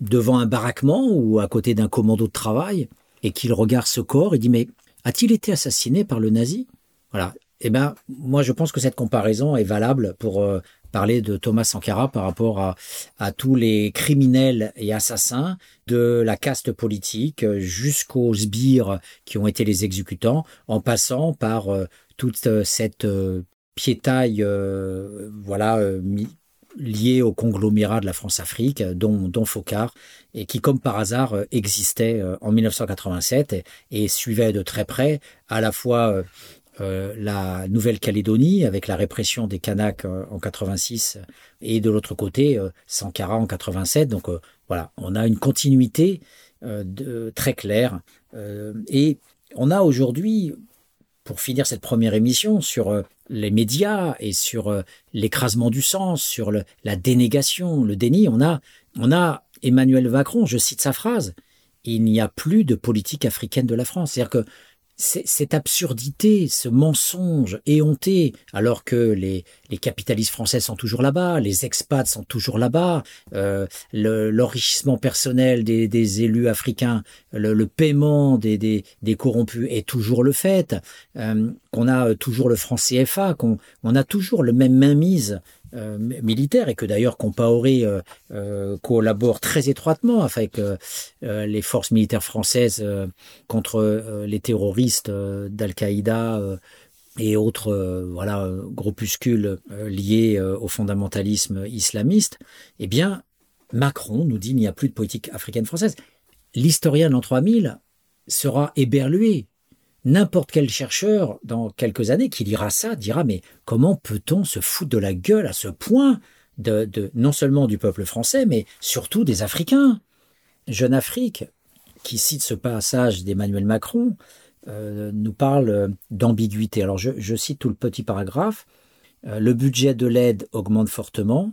S1: devant un baraquement ou à côté d'un commando de travail et qu'il regarde ce corps et dit mais a-t-il été assassiné par le nazi? Voilà. Eh ben, moi, je pense que cette comparaison est valable pour euh, parler de Thomas Sankara par rapport à, tous les criminels et assassins de la caste politique jusqu'aux sbires qui ont été les exécutants, en passant par euh, toute euh, cette euh, piétaille, voilà, liée au conglomérat de la France-Afrique, dont, dont et qui, comme par hasard, existait en 1987 et, et suivait de très près à la fois euh, la Nouvelle-Calédonie avec la répression des Kanaks euh, en 86 et de l'autre côté euh, Sankara en 87. Donc voilà, on a une continuité de, très claire et on a aujourd'hui pour finir cette première émission sur les médias et sur l'écrasement du sens, sur la dénégation, le déni, on a, on a Emmanuel Macron, je cite sa phrase, il n'y a plus de politique africaine de la France. C'est-à-dire que cette absurdité, ce mensonge éhonté, alors que les, les capitalistes français sont toujours là-bas, les expats sont toujours là-bas, euh, l'enrichissement personnel des, des, élus africains, le, le paiement des, des, des, corrompus est toujours le fait, euh, qu'on a toujours le franc CFA, qu'on on a toujours le même mainmise euh, militaire et que d'ailleurs Compaoré euh, euh, collabore très étroitement avec les forces militaires françaises contre les terroristes d'Al-Qaïda et autres voilà groupuscules liés au fondamentalisme islamiste, eh bien Macron nous dit qu'il n'y a plus de politique africaine française. L'historien l'an 3000 sera éberlué n'importe quel chercheur dans quelques années qui lira ça dira mais comment peut-on se foutre de la gueule à ce point de, non seulement du peuple français mais surtout des Africains? Jeune Afrique, qui cite ce passage d'Emmanuel Macron, euh, nous parle d'ambiguïté. Alors je, cite tout le petit paragraphe. Euh, le budget de l'aide augmente fortement.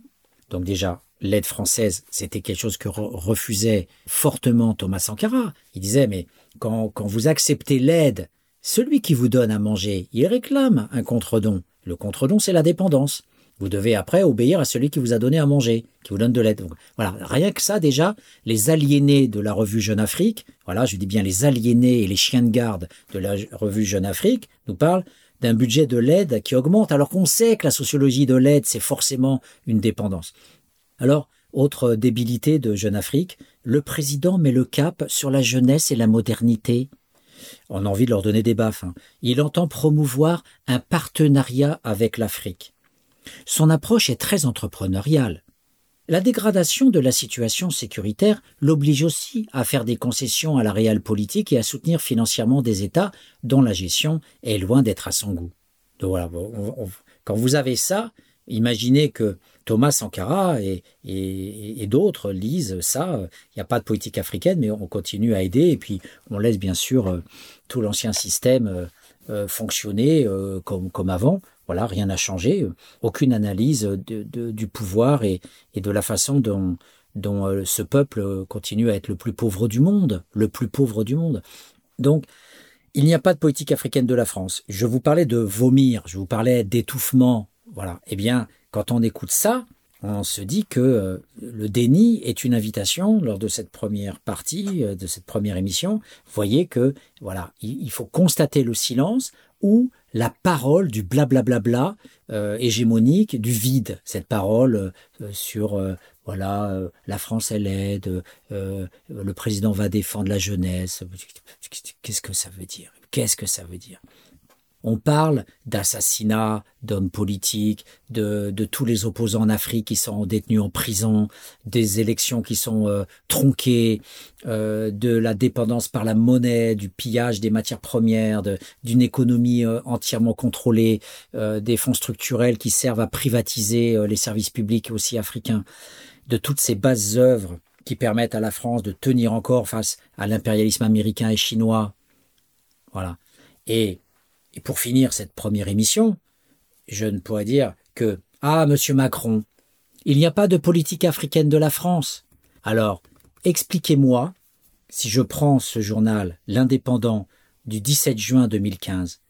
S1: Donc déjà, l'aide française, c'était quelque chose que refusait fortement Thomas Sankara. Il disait, mais quand, quand vous acceptez l'aide celui qui vous donne à manger, il réclame un contre-don. Le contre-don, c'est la dépendance. Vous devez après obéir à celui qui vous a donné à manger, qui vous donne de l'aide. Voilà, rien que ça déjà, les aliénés de la revue Jeune Afrique, voilà, je dis bien les aliénés et les chiens de garde de la revue Jeune Afrique, nous parlent d'un budget de l'aide qui augmente, alors qu'on sait que la sociologie de l'aide, c'est forcément une dépendance. Alors, autre débilité de Jeune Afrique, le président met le cap sur la jeunesse et la modernité. On a envie de leur donner des baffes. Hein. Il entend promouvoir un partenariat avec l'Afrique. Son approche est très entrepreneuriale. La dégradation de la situation sécuritaire l'oblige aussi à faire des concessions à la réelle politique et à soutenir financièrement des États dont la gestion est loin d'être à son goût. quand vous avez ça, imaginez que Thomas Sankara et, d'autres lisent ça. Il n'y a pas de politique africaine, mais on continue à aider et puis on laisse bien sûr euh, tout l'ancien système euh, euh, fonctionner comme, avant. Voilà, rien n'a changé. Aucune analyse du pouvoir et, et, de la façon dont, dont ce peuple continue à être le plus pauvre du monde, le plus pauvre du monde. Donc, il n'y a pas de politique africaine de la France. Je vous parlais de vomir, je vous parlais d'étouffement. Voilà. Eh bien, quand on écoute ça, on se dit que euh, le déni est une invitation lors de cette première partie, euh, de cette première émission. Vous voyez que voilà, il, faut constater le silence ou la parole du blablabla euh, hégémonique, du vide, cette parole sur voilà, la France elle aide, le président va défendre la jeunesse. Qu'est-ce que ça veut dire? Qu'est-ce que ça veut dire? On parle d'assassinats d'hommes politiques, de, tous les opposants en Afrique qui sont détenus en prison, des élections qui sont euh, tronquées, euh, de la dépendance par la monnaie, du pillage des matières premières, d'une économie euh, entièrement contrôlée, des fonds structurels qui servent à privatiser les services publics aussi africains, de toutes ces bases œuvres qui permettent à la France de tenir encore face à l'impérialisme américain et chinois. Voilà. Et et pour finir cette première émission, je ne pourrais dire que Ah, monsieur Macron, il n'y a pas de politique africaine de la France. Alors, expliquez-moi, si je prends ce journal, l'Indépendant, du 17 juin 2015,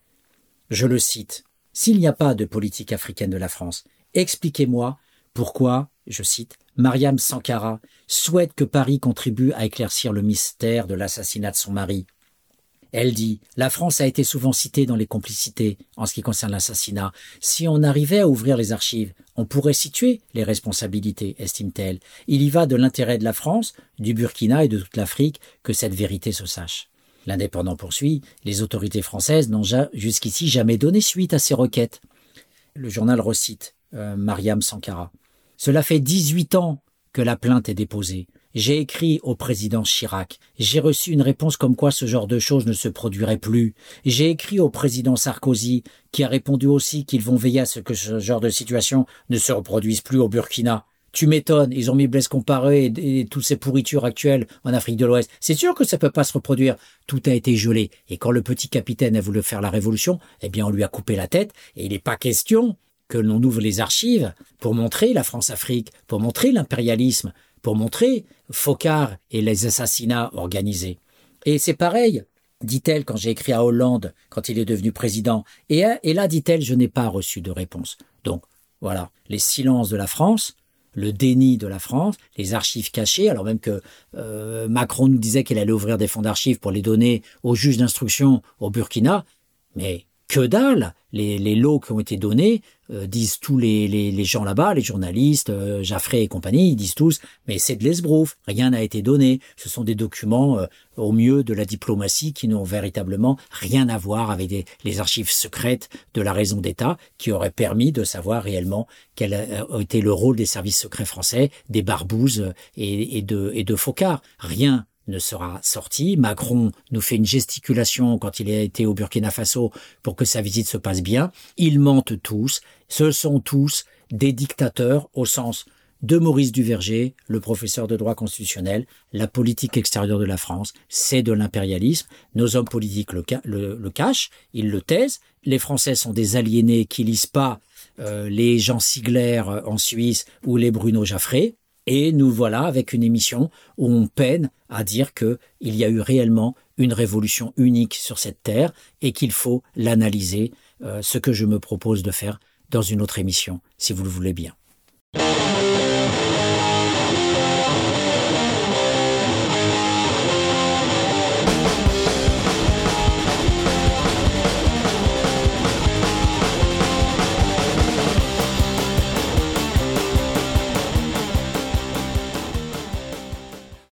S1: je le cite, S'il n'y a pas de politique africaine de la France, expliquez-moi pourquoi, je cite, Mariam Sankara souhaite que Paris contribue à éclaircir le mystère de l'assassinat de son mari. Elle dit La France a été souvent citée dans les complicités en ce qui concerne l'assassinat. Si on arrivait à ouvrir les archives, on pourrait situer les responsabilités, estime-t-elle. Il y va de l'intérêt de la France, du Burkina et de toute l'Afrique que cette vérité se sache. L'indépendant poursuit Les autorités françaises n'ont jusqu'ici jamais donné suite à ces requêtes. Le journal recite euh, Mariam Sankara. Cela fait 18 ans que la plainte est déposée. J'ai écrit au président Chirac. J'ai reçu une réponse comme quoi ce genre de choses ne se produirait plus. J'ai écrit au président Sarkozy, qui a répondu aussi qu'ils vont veiller à ce que ce genre de situation ne se reproduise plus au Burkina. Tu m'étonnes, ils ont mis Blaise Comparé et, toutes ces pourritures actuelles en Afrique de l'Ouest. C'est sûr que ça peut pas se reproduire. Tout a été gelé. Et quand le petit capitaine a voulu faire la révolution, eh bien on lui a coupé la tête. Et il n'est pas question que l'on ouvre les archives pour montrer la France-Afrique, pour montrer l'impérialisme, pour montrer Focard et les assassinats organisés. Et c'est pareil, dit-elle quand j'ai écrit à Hollande, quand il est devenu président. Et, et là, dit-elle, je n'ai pas reçu de réponse. Donc, voilà, les silences de la France, le déni de la France, les archives cachées, alors même que euh, Macron nous disait qu'il allait ouvrir des fonds d'archives pour les donner aux juges d'instruction au Burkina, mais que dalle les, lots qui ont été donnés, euh, disent tous les, gens là-bas, les journalistes, euh, Jaffré et compagnie, ils disent tous, mais c'est de l'esbrouf, rien n'a été donné. Ce sont des documents, euh, au mieux, de la diplomatie qui n'ont véritablement rien à voir avec les archives secrètes de la raison d'État qui auraient permis de savoir réellement quel a été le rôle des services secrets français, des barbouzes et, de, et de. Rien ne sera sorti. Macron nous fait une gesticulation quand il a été au Burkina Faso pour que sa visite se passe bien. Ils mentent tous. Ce sont tous des dictateurs au sens de Maurice Duverger, le professeur de droit constitutionnel. La politique extérieure de la France, c'est de l'impérialisme. Nos hommes politiques le, cachent, ils le taisent. Les Français sont des aliénés qui lisent pas euh, les Jean Sigler en Suisse ou les Bruno Jaffré. Et nous voilà avec une émission où on peine à dire qu'il y a eu réellement une révolution unique sur cette terre et qu'il faut l'analyser, euh, ce que je me propose de faire dans une autre émission, si vous le voulez bien.